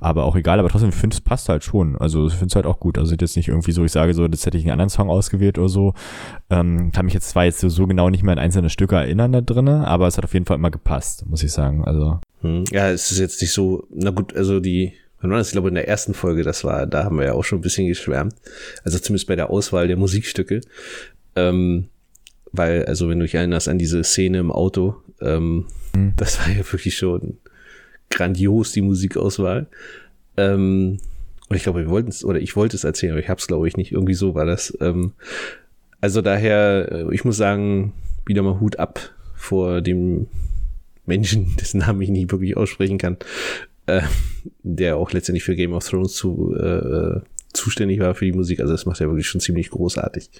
aber auch egal. Aber trotzdem, ich finde, es passt halt schon. Also ich finde es halt auch gut. Also jetzt nicht irgendwie so, ich sage so, das hätte ich einen anderen Song ausgewählt oder so. Ähm, kann mich jetzt zwar jetzt so genau nicht mehr an einzelne Stücke erinnern da drinne, aber es hat auf jeden Fall immer gepasst, muss ich sagen. Also hm. Ja, es ist jetzt nicht so, na gut, also die, wann war das? Ich glaube, in der ersten Folge, das war, da haben wir ja auch schon ein bisschen geschwärmt. Also zumindest bei der Auswahl der Musikstücke. Ähm, weil, also wenn du dich erinnerst an diese Szene im Auto, ähm, mhm. das war ja wirklich schon grandios, die Musikauswahl. Ähm, und ich glaube, wir wollten es, oder ich wollte es erzählen, aber ich habe es, glaube ich, nicht. Irgendwie so war das. Ähm, also daher, äh, ich muss sagen, wieder mal Hut ab vor dem Menschen, dessen Namen ich nicht wirklich aussprechen kann, äh, der auch letztendlich für Game of Thrones zu, äh, zuständig war für die Musik. Also das macht er wirklich schon ziemlich großartig.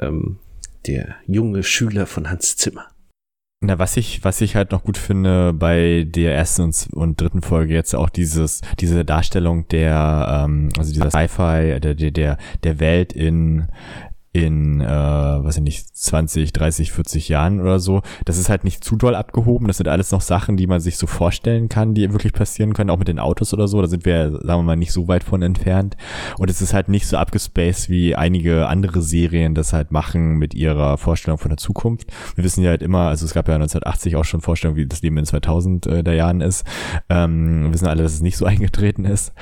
Ähm, der junge Schüler von Hans Zimmer. Na, was ich, was ich halt noch gut finde bei der ersten und, und dritten Folge jetzt auch dieses, diese Darstellung der, ähm, also dieser Sci-Fi, der, der, der Welt in, in, äh, weiß ich nicht, 20, 30, 40 Jahren oder so. Das ist halt nicht zu doll abgehoben. Das sind alles noch Sachen, die man sich so vorstellen kann, die wirklich passieren können, auch mit den Autos oder so. Da sind wir, sagen wir mal, nicht so weit von entfernt. Und es ist halt nicht so abgespaced, wie einige andere Serien das halt machen mit ihrer Vorstellung von der Zukunft. Wir wissen ja halt immer, also es gab ja 1980 auch schon Vorstellungen, wie das Leben in 2000 äh, der Jahren ist. Ähm, wir wissen alle, dass es nicht so eingetreten ist.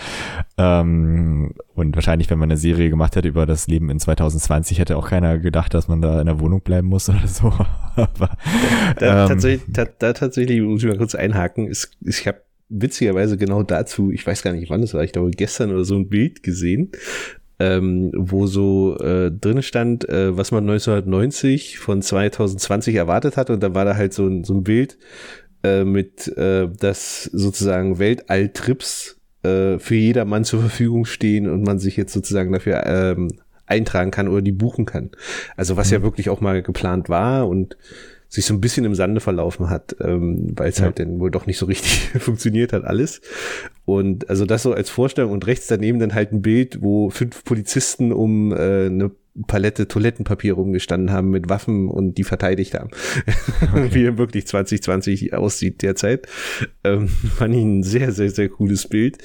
Ähm, und wahrscheinlich, wenn man eine Serie gemacht hätte über das Leben in 2020, hätte auch keiner gedacht, dass man da in der Wohnung bleiben muss oder so. Aber, da, ähm, tatsächlich, da, da, tatsächlich muss ich mal kurz einhaken. Ist, ich habe witzigerweise genau dazu, ich weiß gar nicht, wann es war, ich glaube gestern oder so ein Bild gesehen, ähm, wo so äh, drin stand, äh, was man 1990 von 2020 erwartet hat und da war da halt so ein, so ein Bild äh, mit, äh, das sozusagen Weltalltrips äh, für jedermann zur Verfügung stehen und man sich jetzt sozusagen dafür ähm, eintragen kann oder die buchen kann. Also was mhm. ja wirklich auch mal geplant war und sich so ein bisschen im Sande verlaufen hat, ähm, weil es ja. halt dann wohl doch nicht so richtig funktioniert hat alles. Und also das so als Vorstellung und rechts daneben dann halt ein Bild, wo fünf Polizisten um äh, eine Palette Toilettenpapier rumgestanden haben mit Waffen und die verteidigt haben. Okay. Wie er wirklich 2020 aussieht derzeit. Ähm, fand ich ein sehr, sehr, sehr cooles Bild,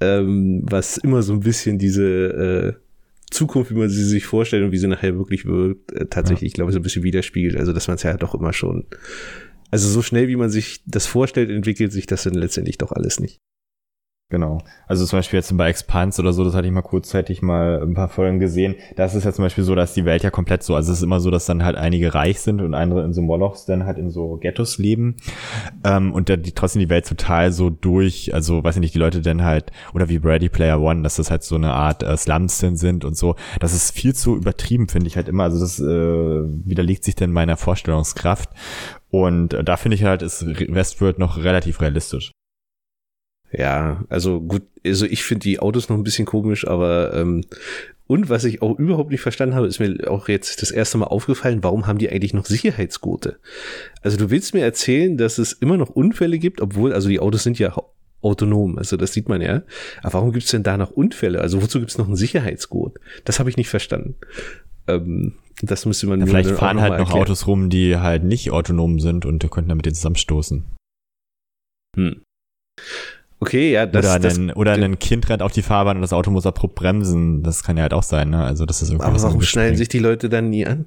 ähm, was immer so ein bisschen diese äh, Zukunft, wie man sie sich vorstellt und wie sie nachher wirklich wird, äh, tatsächlich, ja. glaube ich, so ein bisschen widerspiegelt. Also, dass man es ja doch immer schon, also so schnell, wie man sich das vorstellt, entwickelt sich das dann letztendlich doch alles nicht. Genau. Also zum Beispiel jetzt bei Expanse oder so, das hatte ich mal kurzzeitig mal ein paar Folgen gesehen. Da ist ja zum Beispiel so, dass die Welt ja komplett so, also es ist immer so, dass dann halt einige reich sind und andere in so Molochs dann halt in so Ghettos leben. Ähm, und dann die, trotzdem die Welt total so durch, also weiß ich nicht, die Leute dann halt, oder wie Brady Player One, dass das halt so eine Art äh, Slums sind und so. Das ist viel zu übertrieben, finde ich halt immer. Also das äh, widerlegt sich dann meiner Vorstellungskraft. Und äh, da finde ich halt, ist Westworld noch relativ realistisch. Ja, also gut, also ich finde die Autos noch ein bisschen komisch, aber ähm, und was ich auch überhaupt nicht verstanden habe, ist mir auch jetzt das erste Mal aufgefallen, warum haben die eigentlich noch Sicherheitsgurte? Also du willst mir erzählen, dass es immer noch Unfälle gibt, obwohl, also die Autos sind ja autonom, also das sieht man ja. Aber warum gibt es denn da noch Unfälle? Also wozu gibt es noch einen Sicherheitsgurt? Das habe ich nicht verstanden. Ähm, das müsste man ja, Vielleicht fahren halt noch erklären. Autos rum, die halt nicht autonom sind und könnten damit den zusammenstoßen. Hm. Okay, ja, das, oder, das, ein, oder ein Kind rennt auf die Fahrbahn und das Auto muss abrupt bremsen. Das kann ja halt auch sein, ne? Also das ist irgendwie. Aber warum schneiden sich die Leute dann nie an?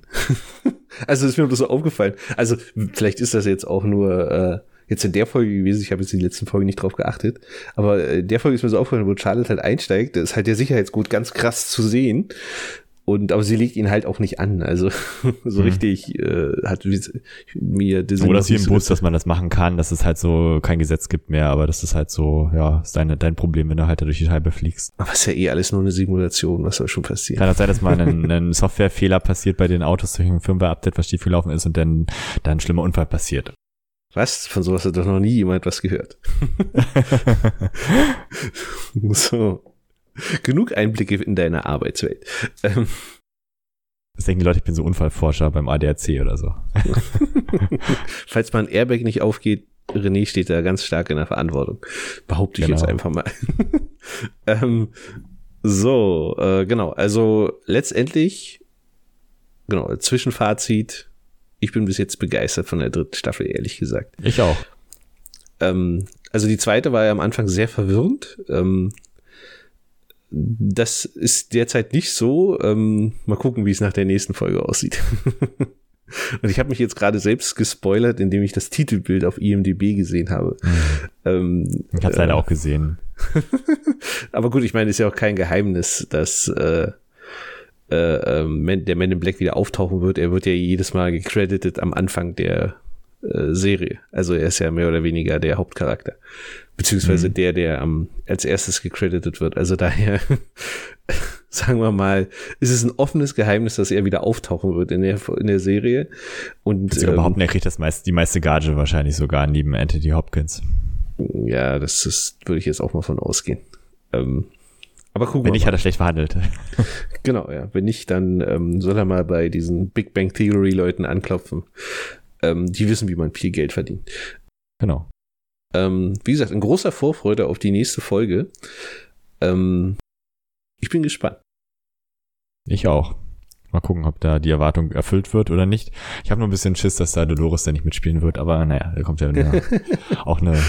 also ist mir das so aufgefallen. Also vielleicht ist das jetzt auch nur äh, jetzt in der Folge gewesen. Ich habe jetzt die letzten Folgen nicht drauf geachtet, aber in der Folge ist mir so aufgefallen, wo Charlotte halt einsteigt. Ist halt der Sicherheitsgut ganz krass zu sehen. Und aber sie legt ihn halt auch nicht an. Also so mhm. richtig äh, hat mir diese. Oder sie im Bus, dass man das machen kann, dass es halt so kein Gesetz gibt mehr, aber das ist halt so, ja, ist deine, dein Problem, wenn du halt da durch die Scheibe fliegst. Aber ist ja eh alles nur eine Simulation, was soll schon passieren? Kann das sein, dass mal ein, ein Softwarefehler passiert bei den Autos durch ein Firmware-Update, was schief gelaufen ist und dann, dann ein schlimmer Unfall passiert. Was? Von sowas hat doch noch nie jemand was gehört. so. Genug Einblicke in deine Arbeitswelt. Ähm. Das denken die Leute, ich bin so Unfallforscher beim ADAC oder so. Falls mein Airbag nicht aufgeht, René steht da ganz stark in der Verantwortung. Behaupte ich genau. jetzt einfach mal. ähm, so, äh, genau. Also letztendlich, genau, Zwischenfazit. Ich bin bis jetzt begeistert von der dritten Staffel, ehrlich gesagt. Ich auch. Ähm, also die zweite war ja am Anfang sehr verwirrend. Ähm, das ist derzeit nicht so. Ähm, mal gucken, wie es nach der nächsten Folge aussieht. Und ich habe mich jetzt gerade selbst gespoilert, indem ich das Titelbild auf IMDb gesehen habe. Mhm. Ähm, ich habe es leider äh, auch gesehen. aber gut, ich meine, ist ja auch kein Geheimnis, dass äh, äh, äh, der Man in Black wieder auftauchen wird. Er wird ja jedes Mal gecredited am Anfang der äh, Serie. Also er ist ja mehr oder weniger der Hauptcharakter. Beziehungsweise mhm. der, der am, als erstes gecredited wird. Also daher, sagen wir mal, ist es ein offenes Geheimnis, dass er wieder auftauchen wird in der, in der Serie. Und ähm, überhaupt, er kriegt das meiste, die meiste Gage wahrscheinlich sogar neben Anthony Hopkins. Ja, das ist, würde ich jetzt auch mal von ausgehen. Ähm, aber gucken Wenn nicht, hat er schlecht verhandelt. genau, ja. Wenn nicht, dann ähm, soll er mal bei diesen Big Bang Theory Leuten anklopfen. Ähm, die wissen, wie man viel Geld verdient. Genau. Ähm, wie gesagt, in großer Vorfreude auf die nächste Folge. Ähm, ich bin gespannt. Ich auch. Mal gucken, ob da die Erwartung erfüllt wird oder nicht. Ich habe nur ein bisschen Schiss, dass da Dolores da nicht mitspielen wird, aber naja, da kommt ja auch eine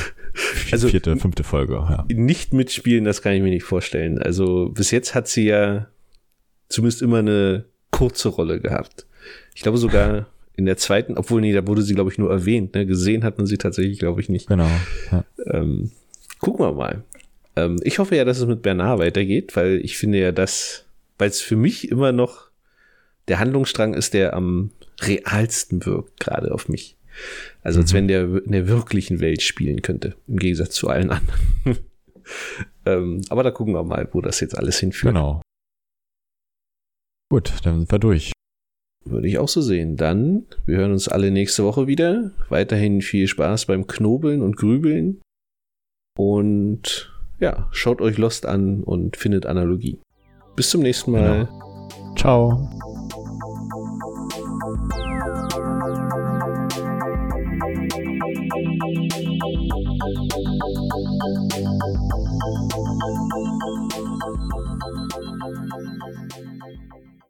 also, vierte, fünfte Folge. Ja. Nicht mitspielen, das kann ich mir nicht vorstellen. Also bis jetzt hat sie ja zumindest immer eine kurze Rolle gehabt. Ich glaube sogar in der zweiten, obwohl nee, da wurde sie, glaube ich, nur erwähnt. Ne? Gesehen hat man sie tatsächlich, glaube ich, nicht. Genau. Ja. Ähm, gucken wir mal. Ähm, ich hoffe ja, dass es mit Bernard weitergeht, weil ich finde ja, dass, weil es für mich immer noch der Handlungsstrang ist, der am realsten wirkt, gerade auf mich. Also als mhm. wenn der in der wirklichen Welt spielen könnte, im Gegensatz zu allen anderen. ähm, aber da gucken wir mal, wo das jetzt alles hinführt. Genau. Gut, dann sind wir durch. Würde ich auch so sehen. Dann, wir hören uns alle nächste Woche wieder. Weiterhin viel Spaß beim Knobeln und Grübeln. Und ja, schaut euch Lost an und findet Analogien. Bis zum nächsten Mal. Genau. Ciao.